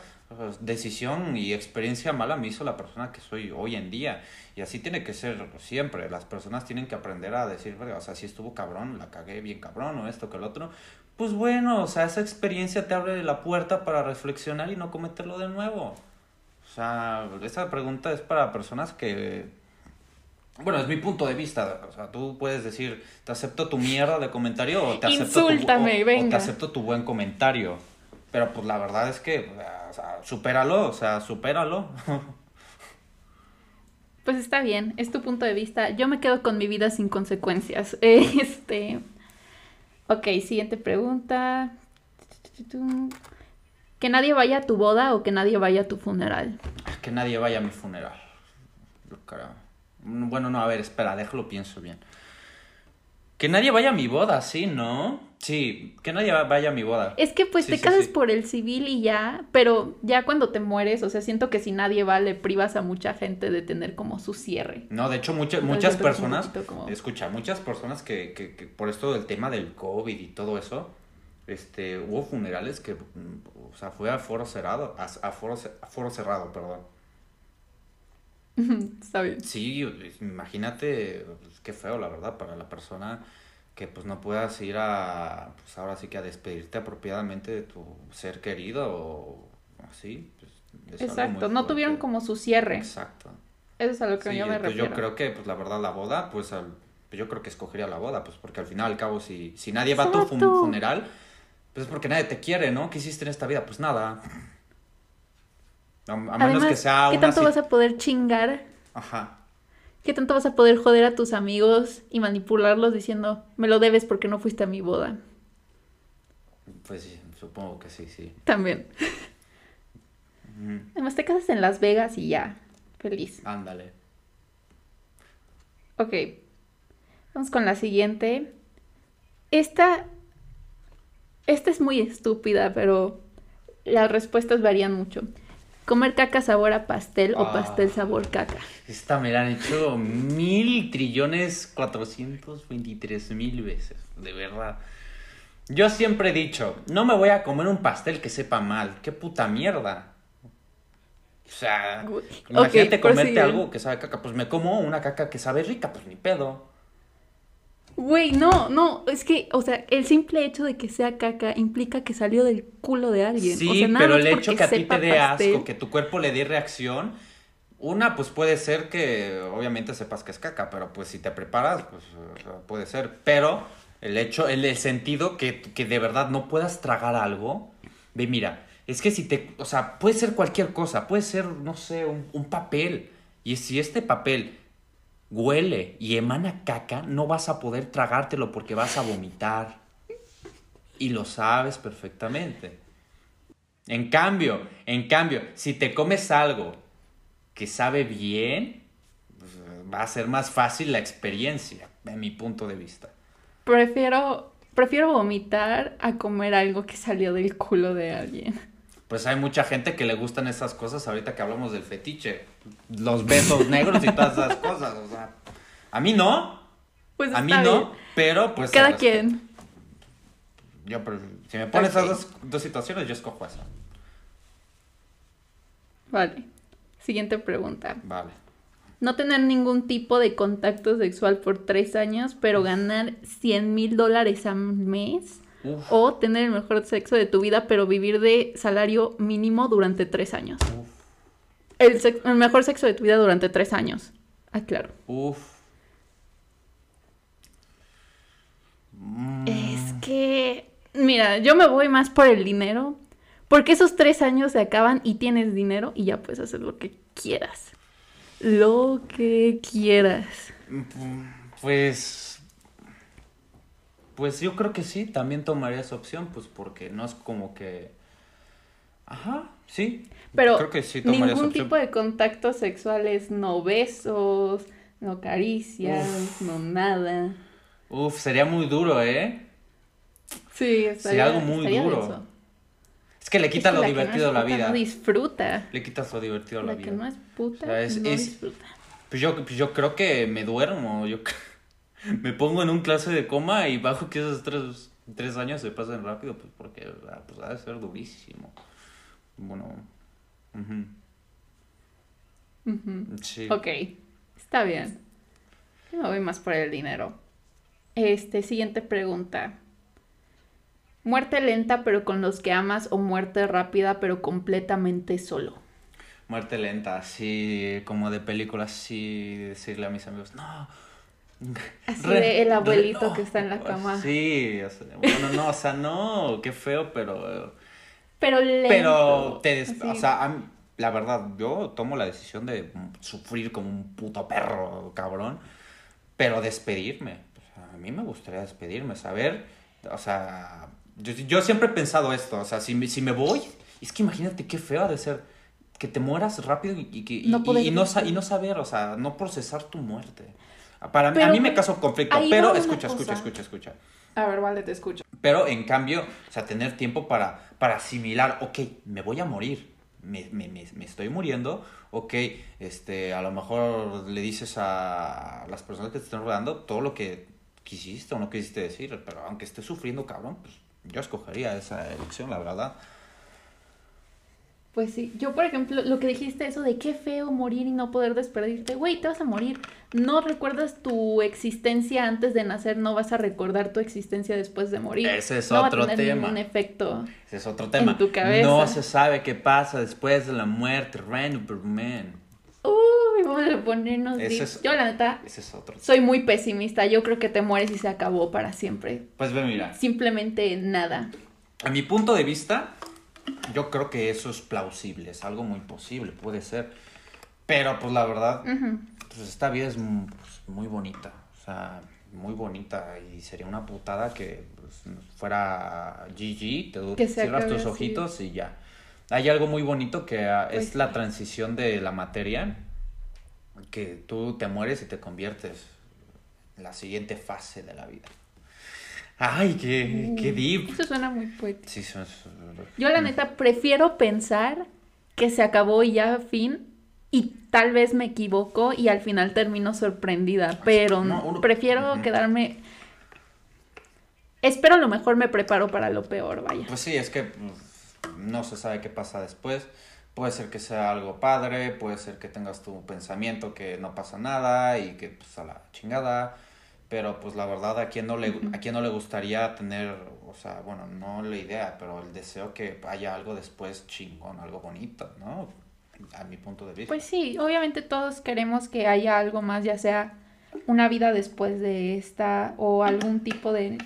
decisión y experiencia mala me hizo la persona que soy hoy en día, y así tiene que ser siempre, las personas tienen que aprender a decir, o sea, si estuvo cabrón, la cagué bien cabrón, o esto que el otro, pues bueno, o sea, esa experiencia te abre la puerta para reflexionar y no cometerlo de nuevo. O sea, esa pregunta es para personas que bueno, es mi punto de vista. O sea, tú puedes decir, te acepto tu mierda de comentario o te acepto, tu, te acepto tu buen comentario. Pero pues la verdad es que, o sea, supéralo, o sea, supéralo. Pues está bien, es tu punto de vista. Yo me quedo con mi vida sin consecuencias. Este. Ok, siguiente pregunta. ¿Que nadie vaya a tu boda o que nadie vaya a tu funeral? Que nadie vaya a mi funeral. Caramba. Bueno, no, a ver, espera, déjalo, pienso bien. Que nadie vaya a mi boda, sí, ¿no? Sí, que nadie vaya a mi boda. Es que pues te casas por el civil y ya, pero ya cuando te mueres, o sea, siento que si nadie va, le privas a mucha gente de tener como su cierre. No, de hecho, muchas muchas personas, escucha, muchas personas que, que, que, por esto del tema del COVID y todo eso, este, hubo funerales que, o sea, fue a foro cerrado, a, a foro, a foro cerrado, perdón. Está bien. Sí, imagínate, pues, qué feo, la verdad, para la persona que pues no puedas ir a, pues ahora sí que a despedirte apropiadamente de tu ser querido o así, pues Exacto, no tuvieron como su cierre. Exacto. Eso es a lo que Sí, yo me refiero. yo creo que, pues la verdad, la boda, pues al- yo creo que escogería la boda, pues porque al final, al cabo, si, si nadie va a tu fun- funeral, pues es porque nadie te quiere, ¿no? ¿Qué hiciste en esta vida? Pues nada. A, a menos que sea ¿qué una... tanto ci- vas a poder chingar? Ajá. ¿Qué tanto vas a poder joder a tus amigos y manipularlos diciendo, me lo debes porque no fuiste a mi boda? Pues sí, supongo que sí, sí. También. Además, te casas en Las Vegas y ya. Feliz. Ándale. Ok. Vamos con la siguiente. Esta. Esta es muy estúpida, pero las respuestas varían mucho. ¿Comer caca sabor a pastel o Ah. pastel sabor caca? Esta me la han hecho mil trillones cuatrocientos veintitrés mil veces, de verdad. Yo siempre he dicho, no me voy a comer un pastel que sepa mal, qué puta mierda. O sea, imagínate comerte algo que sabe caca, pues me como una caca que sabe rica, pues ni pedo. Güey, no, no, es que, o sea, el simple hecho de que sea caca implica que salió del culo de alguien. Sí, o sea, nada pero el hecho que a ti te dé asco, que tu cuerpo le dé reacción, una pues puede ser que obviamente sepas que es caca, pero pues si te preparas, pues o sea, puede ser. Pero el hecho, el, el sentido que, que de verdad no puedas tragar algo, ve, mira, es que si te, o sea, puede ser cualquier cosa, puede ser, no sé, un, un papel. Y si este papel huele y emana caca, no vas a poder tragártelo porque vas a vomitar. Y lo sabes perfectamente. En cambio, en cambio, si te comes algo que sabe bien, va a ser más fácil la experiencia, de mi punto de vista. Prefiero, prefiero vomitar a comer algo que salió del culo de alguien. Pues hay mucha gente que le gustan esas cosas ahorita que hablamos del fetiche. Los besos negros y todas esas cosas. O sea, a mí no, Pues a mí no, pero pues... Cada quien. Yo, pero, si me pones Ok. esas dos, dos situaciones, yo escojo esa. Vale. Siguiente pregunta. Vale. No tener ningún tipo de contacto sexual por tres años, pero ganar 100 mil dólares al mes. Uf, O tener el mejor sexo de tu vida, pero vivir de salario mínimo durante tres años. uf, El, mejor sexo de tu vida durante tres años. Ah, claro. uf. Mm. Es que, mira, yo me voy más por el dinero. Porque esos tres años se acaban y tienes dinero y ya puedes hacer lo que quieras. Lo que quieras. Pues. Pues yo creo que sí, también tomaría esa opción, pues porque no es como que. Ajá, sí. Pero creo que sí tomaría esa ningún opción. tipo de contactos sexuales, no besos, no caricias, no nada. Uf, sería muy duro, ¿eh? Sí, estaría, algo muy duro. Es que le Es quita que lo la no divertido a la vida. No disfruta. Le quitas lo divertido a la, La vida. que no es puta O sea, es- no es- disfruta. Pues yo, pues yo creo que me duermo. Yo me pongo en un clase de coma y bajo que esos tres, tres años se pasen rápido, pues porque ah, pues, ha de ser durísimo. Bueno. Ujú. Sí. Ok, está bien. Yo me voy más por el dinero. Este, siguiente pregunta. Muerte lenta pero con los que amas o muerte rápida pero completamente solo. Muerte lenta, así como de película, así decirle a mis amigos, no. Así re- de el re- abuelito no". que está en la cama. Sí, o sea, bueno, no, o sea, no, qué feo, pero... Pero lento. Pero, te des- así. o sea, mí- la verdad, yo tomo la decisión de sufrir como un puto perro, cabrón, pero despedirme. O sea, a mí me gustaría despedirme, saber, o sea, yo, yo siempre he pensado esto, o sea, si me, si me voy, es que imagínate qué feo ha de ser que te mueras rápido y, que- y- No y- poder y no, sa- despedir. y no saber, o sea, no procesar tu muerte. Para mí, a Pero, mí me causó conflicto, pero escucha, escucha, escucha, escucha. A ver, vale, te escucho. Pero en cambio, o sea, tener tiempo para, para asimilar, ok, me voy a morir, me, me, me, me estoy muriendo, ok, este, a lo mejor le dices a las personas que te están rodeando todo lo que quisiste o no quisiste decir, pero aunque estés sufriendo, cabrón, pues yo escogería esa elección, la verdad. Pues sí, yo por ejemplo, lo que dijiste, eso de qué feo morir y no poder despedirte, güey, te vas a morir. No recuerdas tu existencia antes de nacer, no vas a recordar tu existencia después de morir. Ese es no otro va a tener tema. ningún efecto. Ese es otro tema. En tu cabeza. No se sabe qué pasa después de la muerte, man. Uy, vamos a ponernos Ese es- Yo la neta Ese es otro. soy muy pesimista, yo creo que te mueres y se acabó para siempre. Pues ve, mira. Simplemente nada. A mi punto de vista, yo creo que eso es plausible, es algo muy posible, puede ser. Pero pues la verdad, Ujú. pues esta vida es pues, muy bonita, o sea, muy bonita y sería una putada que pues, fuera GG, te cierras tus así. ojitos y ya. Hay algo muy bonito que ah, Pues es sí. la transición de la materia, que tú te mueres y te conviertes en la siguiente fase de la vida. Ay, qué, qué deep. Eso suena muy poético. Sí, Yo la neta prefiero pensar que se acabó y ya fin y tal vez me equivoco y al final termino sorprendida, pero No, uno- prefiero quedarme espero lo mejor, me preparo para lo peor, vaya. Pues sí, es que pues, no se sabe qué pasa después. Puede ser que sea algo padre, puede ser que tengas tu pensamiento que no pasa nada y que pues a la chingada. Pero pues la verdad a quien no le a quien no le gustaría tener, sea, bueno, no la idea, pero el deseo que haya algo después chingón, algo bonito, ¿no? A mi punto de vista. Pues sí, obviamente todos queremos que haya algo más, ya sea una vida después de esta o algún tipo de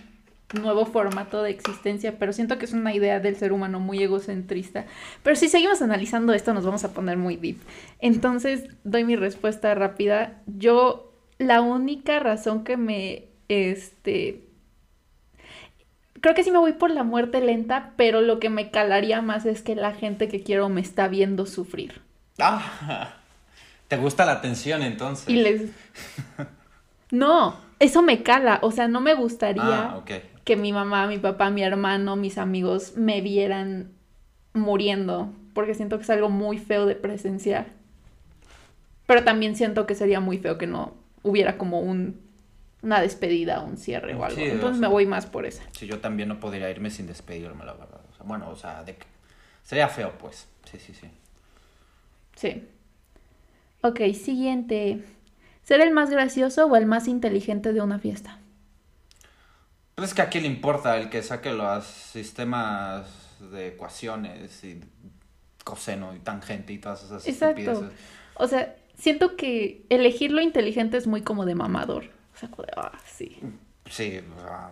nuevo formato de existencia, pero siento que es una idea del ser humano muy egocentrista. Pero si seguimos analizando esto nos vamos a poner muy deep. Entonces, doy mi respuesta rápida. Yo la única razón que me este creo que sí me voy por la muerte lenta, pero lo que me calaría más es que la gente que quiero me está viendo sufrir. Ah, ¿Te gusta la atención entonces? Y les... No, eso me cala. O sea, no me gustaría Ah, que mi mamá, mi papá, mi hermano, mis amigos me vieran muriendo. Porque siento que es algo muy feo de presenciar. Pero también siento que sería muy feo que no hubiera como un, una despedida, un cierre o algo. Sí, o Entonces sea- me voy más por esa. Sí, yo también no podría irme sin despedirme, la verdad. O sea, bueno, o sea, de sería feo, pues. Sí, sí, sí. Sí. Ok, siguiente. ¿Ser el más gracioso o el más inteligente de una fiesta? Pues es que a quién le importa el que saque los sistemas de ecuaciones y coseno y tangente y todas esas Exacto. estupideces. O sea, siento que elegir lo inteligente es muy como de mamador. Como de, ah, sí. Sí, sea,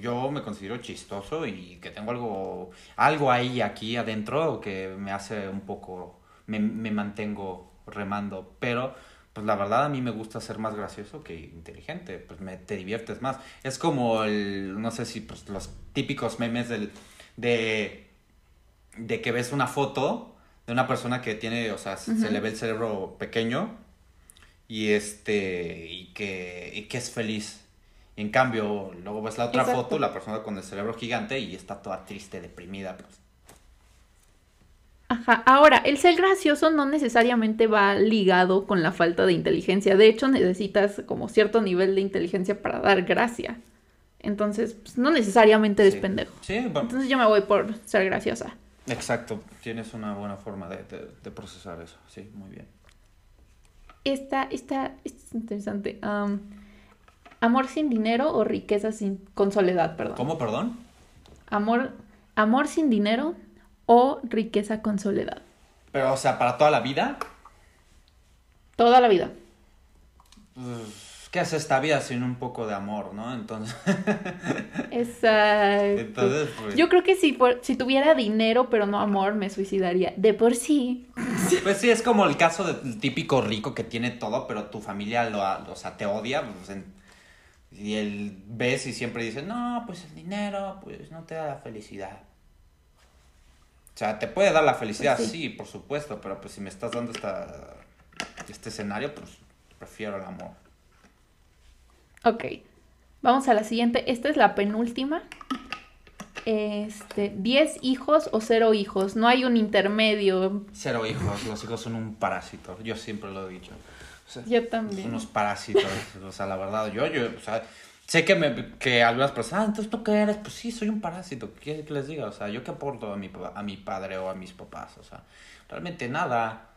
yo me considero chistoso y que tengo algo, algo ahí aquí adentro que me hace un poco, me, me mantengo remando, pero pues la verdad a mí me gusta ser más gracioso que inteligente, pues me, te diviertes más. Es como el, no sé si pues los típicos memes del, de, de que ves una foto de una persona que tiene, o sea, se le ve el cerebro pequeño y este, y que, y que es feliz. Y en cambio, luego ves la otra Exacto. foto, la persona con el cerebro gigante y está toda triste, deprimida, pues. Ajá. Ahora, el ser gracioso no necesariamente va ligado con la falta de inteligencia. De hecho, necesitas como cierto nivel de inteligencia para dar gracia. Entonces, pues, no necesariamente eres Sí. pendejo. Sí, bueno, Entonces yo me voy por ser graciosa. exacto. Tienes una buena forma de, de- de procesar eso. Sí, muy bien. Esta, esta, esta es interesante. Am, amor sin dinero o riqueza sin, con soledad, perdón. ¿Cómo, perdón? Amor, amor sin dinero o riqueza con soledad. Pero, o sea, para toda la vida. Toda la vida. Pues, ¿Qué hace esta vida sin un poco de amor, no? Entonces, Exacto. entonces pues, Yo creo que si, por- si tuviera dinero pero no amor, me suicidaría. De por sí. pues sí, es como el caso del típico rico que tiene todo, pero tu familia lo, o sea, te odia. pues, en- y él ves y siempre dice, no, pues el dinero, pues no te da la felicidad. O sea, te puede dar la felicidad, Pues sí. sí. por supuesto, pero pues si me estás dando esta, este escenario, pues prefiero el amor. Ok. Vamos a la siguiente. Esta es la penúltima. Este, 10 hijos o cero hijos. No hay un intermedio. Cero hijos, los hijos son un parásito, yo siempre lo he dicho. O sea, Yo son también. unos parásitos, o sea, la verdad, yo, yo, o sea, sé que, me, que algunas personas, ah, entonces tú qué eres, pues sí, soy un parásito, ¿qué quieres que les diga? O sea, yo qué aporto a mi, a mi padre o a mis papás, o sea, realmente nada.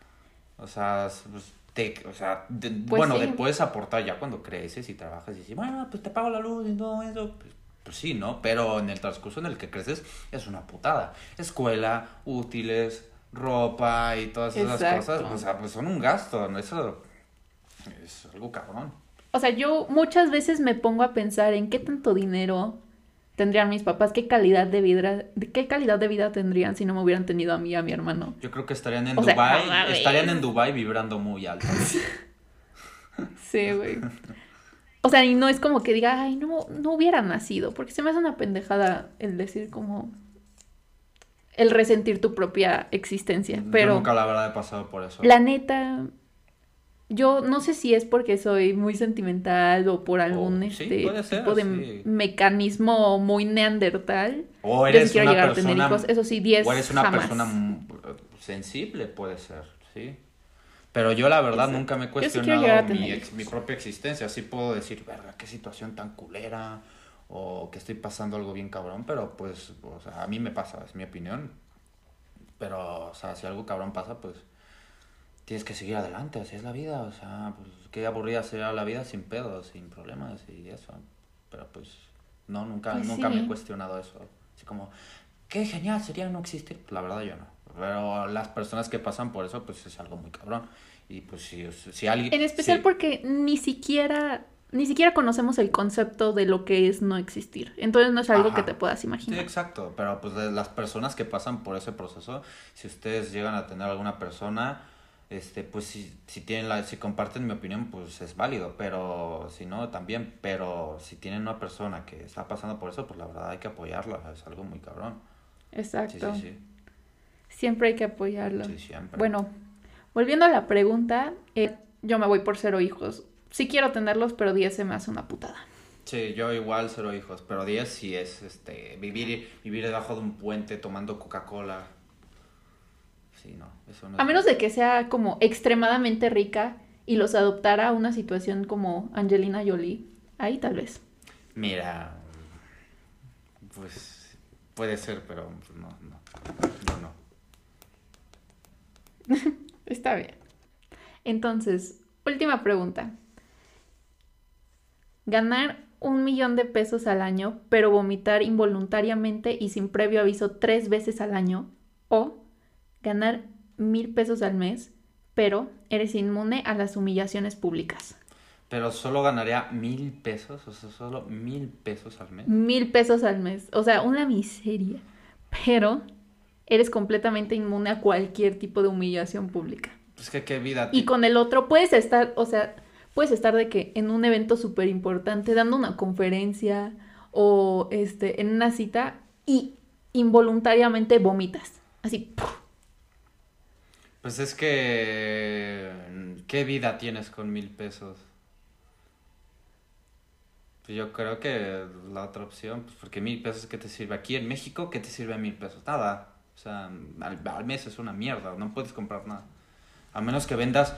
O sea, pues, te, o sea, Pues bueno, sí. te puedes aportar ya cuando creces y trabajas y dices, bueno, pues te pago la luz y todo eso. Pues, pues sí, ¿no? Pero en el transcurso en el que creces es una putada. Escuela, útiles, ropa y todas esas Exacto. cosas, o sea, pues son un gasto, ¿no? Eso es algo cabrón. O sea, yo muchas veces me pongo a pensar en qué tanto dinero tendrían mis papás, qué calidad de vida, qué calidad de vida tendrían si no me hubieran tenido a mí y a mi hermano. Yo creo que estarían en O sea, Dubai, no estarían en Dubai vibrando muy alto. Sí, güey. O sea, y no es como que diga, ay, no, no hubiera nacido, porque se me hace una pendejada el decir como el resentir tu propia existencia. Yo Pero nunca la verdad he pasado por eso. la neta, yo no sé si es porque soy muy sentimental o por algún Oh, sí, este, ser, tipo de sí. mecanismo muy neandertal. O Yo sí eres una llegar a persona, tener hijos, eso sí, 10 o eres una jamás. persona sensible, puede ser, sí. Pero yo la verdad Exacto. nunca me he cuestionado a mi, ex- mi propia existencia. Así puedo decir, verga, qué situación tan culera. O que estoy pasando algo bien cabrón. Pero pues, o sea, a mí me pasa, es mi opinión. Pero, o sea, si algo cabrón pasa, pues tienes que seguir adelante. Así es la vida. O sea, pues qué aburrida sería la vida sin pedos, sin problemas y eso. Pero pues, no, nunca, Pues nunca me sí. he cuestionado eso. Así como, qué genial sería no existir. La verdad yo no. Pero las personas que pasan por eso, pues es algo muy cabrón. Y pues si, si alguien... En especial sí, porque ni siquiera, ni siquiera conocemos el concepto de lo que es no existir. Entonces no es algo Ajá. que te puedas Sí, imaginar. exacto, pero pues de las personas que pasan por ese proceso, si ustedes llegan a tener alguna persona, este, pues si, si tienen la, si comparten mi opinión, pues es válido, pero si no, también, pero si tienen una persona que está pasando por eso, pues la verdad hay que apoyarla, es algo muy cabrón. Sí, Exacto. sí, sí, Siempre hay que apoyarlo. sí, siempre. Bueno, volviendo a la pregunta, eh, yo me voy por cero hijos. Sí quiero tenerlos, pero 10 se me hace una putada. Sí, yo igual cero hijos, pero 10 sí es este vivir vivir debajo de un puente tomando Coca-Cola. Sí, no, eso no A es- menos de que sea como extremadamente rica y los adoptara a una situación como Angelina Jolie. Ahí tal vez. Mira, pues puede ser, pero pues, no, no, yo no. Está bien. Entonces, última pregunta. Ganar un millón de pesos al año, pero vomitar involuntariamente y sin previo aviso tres veces al año. O ganar mil pesos al mes, pero eres inmune a las humillaciones públicas. Pero solo ganaría mil pesos, o sea, solo mil pesos al mes. Mil pesos al mes. O sea, una miseria. Pero eres completamente inmune a cualquier tipo de humillación pública. Pues que qué vida. Y con el otro puedes estar, o sea, puedes estar de que en un evento súper importante, dando una conferencia o este, en una cita y involuntariamente vomitas. Así. ¡puf! Pues es que qué vida tienes con mil pesos. Pues yo creo que la otra opción, pues porque mil pesos, ¿qué te sirve? Aquí en México, ¿qué te sirve mil pesos? Nada. O sea, al, al mes es una mierda, no puedes comprar nada. A menos que vendas,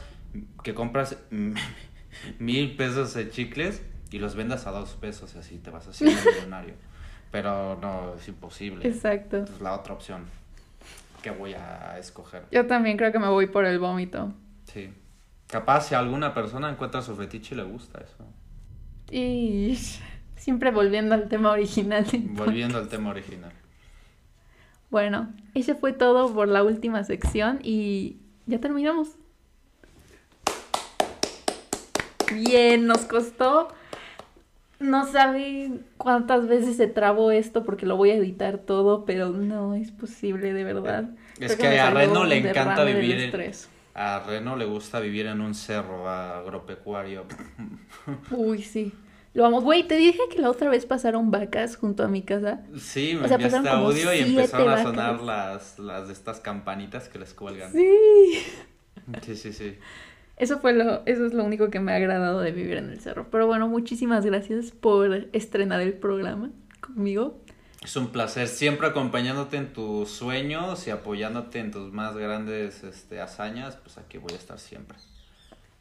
que compras mil pesos de chicles y los vendas a dos pesos y así te vas haciendo millonario. Pero no, es imposible. Exacto. Es la otra opción que voy a escoger. Yo también creo que me voy por el vómito. Sí. Capaz si alguna persona encuentra su fetiche y le gusta eso. Y siempre volviendo al tema original. Volviendo al tema original. Bueno, ese fue todo por la última sección y ya terminamos. Bien, nos costó. No saben cuántas veces se trabó esto porque lo voy a editar todo, pero no es posible, de verdad. Es Creo que a Reno le encanta vivir en-. A Reno le gusta vivir en un cerro agropecuario. Uy, sí. Lo vamos. Güey, te dije que la otra vez pasaron vacas junto a mi casa. Sí, me O sea, enviaste audio y empezaron a sonar las, las de estas campanitas que les cuelgan. Sí. Sí, sí, sí. Eso fue lo, eso es lo único que me ha agradado de vivir en el cerro. Pero bueno, muchísimas gracias por estrenar el programa conmigo. Es un placer siempre acompañándote en tus sueños y apoyándote en tus más grandes este, hazañas. Pues aquí voy a estar siempre.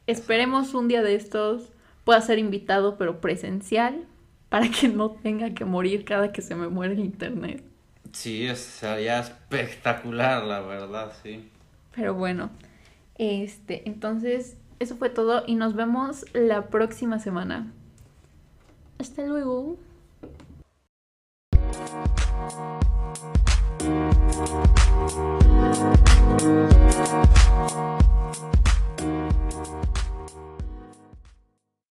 Esperemos un día de estos pueda ser invitado, pero presencial. para que no tenga que morir cada que se me muere el internet. Sí, sería espectacular, la verdad, sí. Pero bueno, este, entonces, eso fue todo y nos vemos la próxima semana. Hasta luego.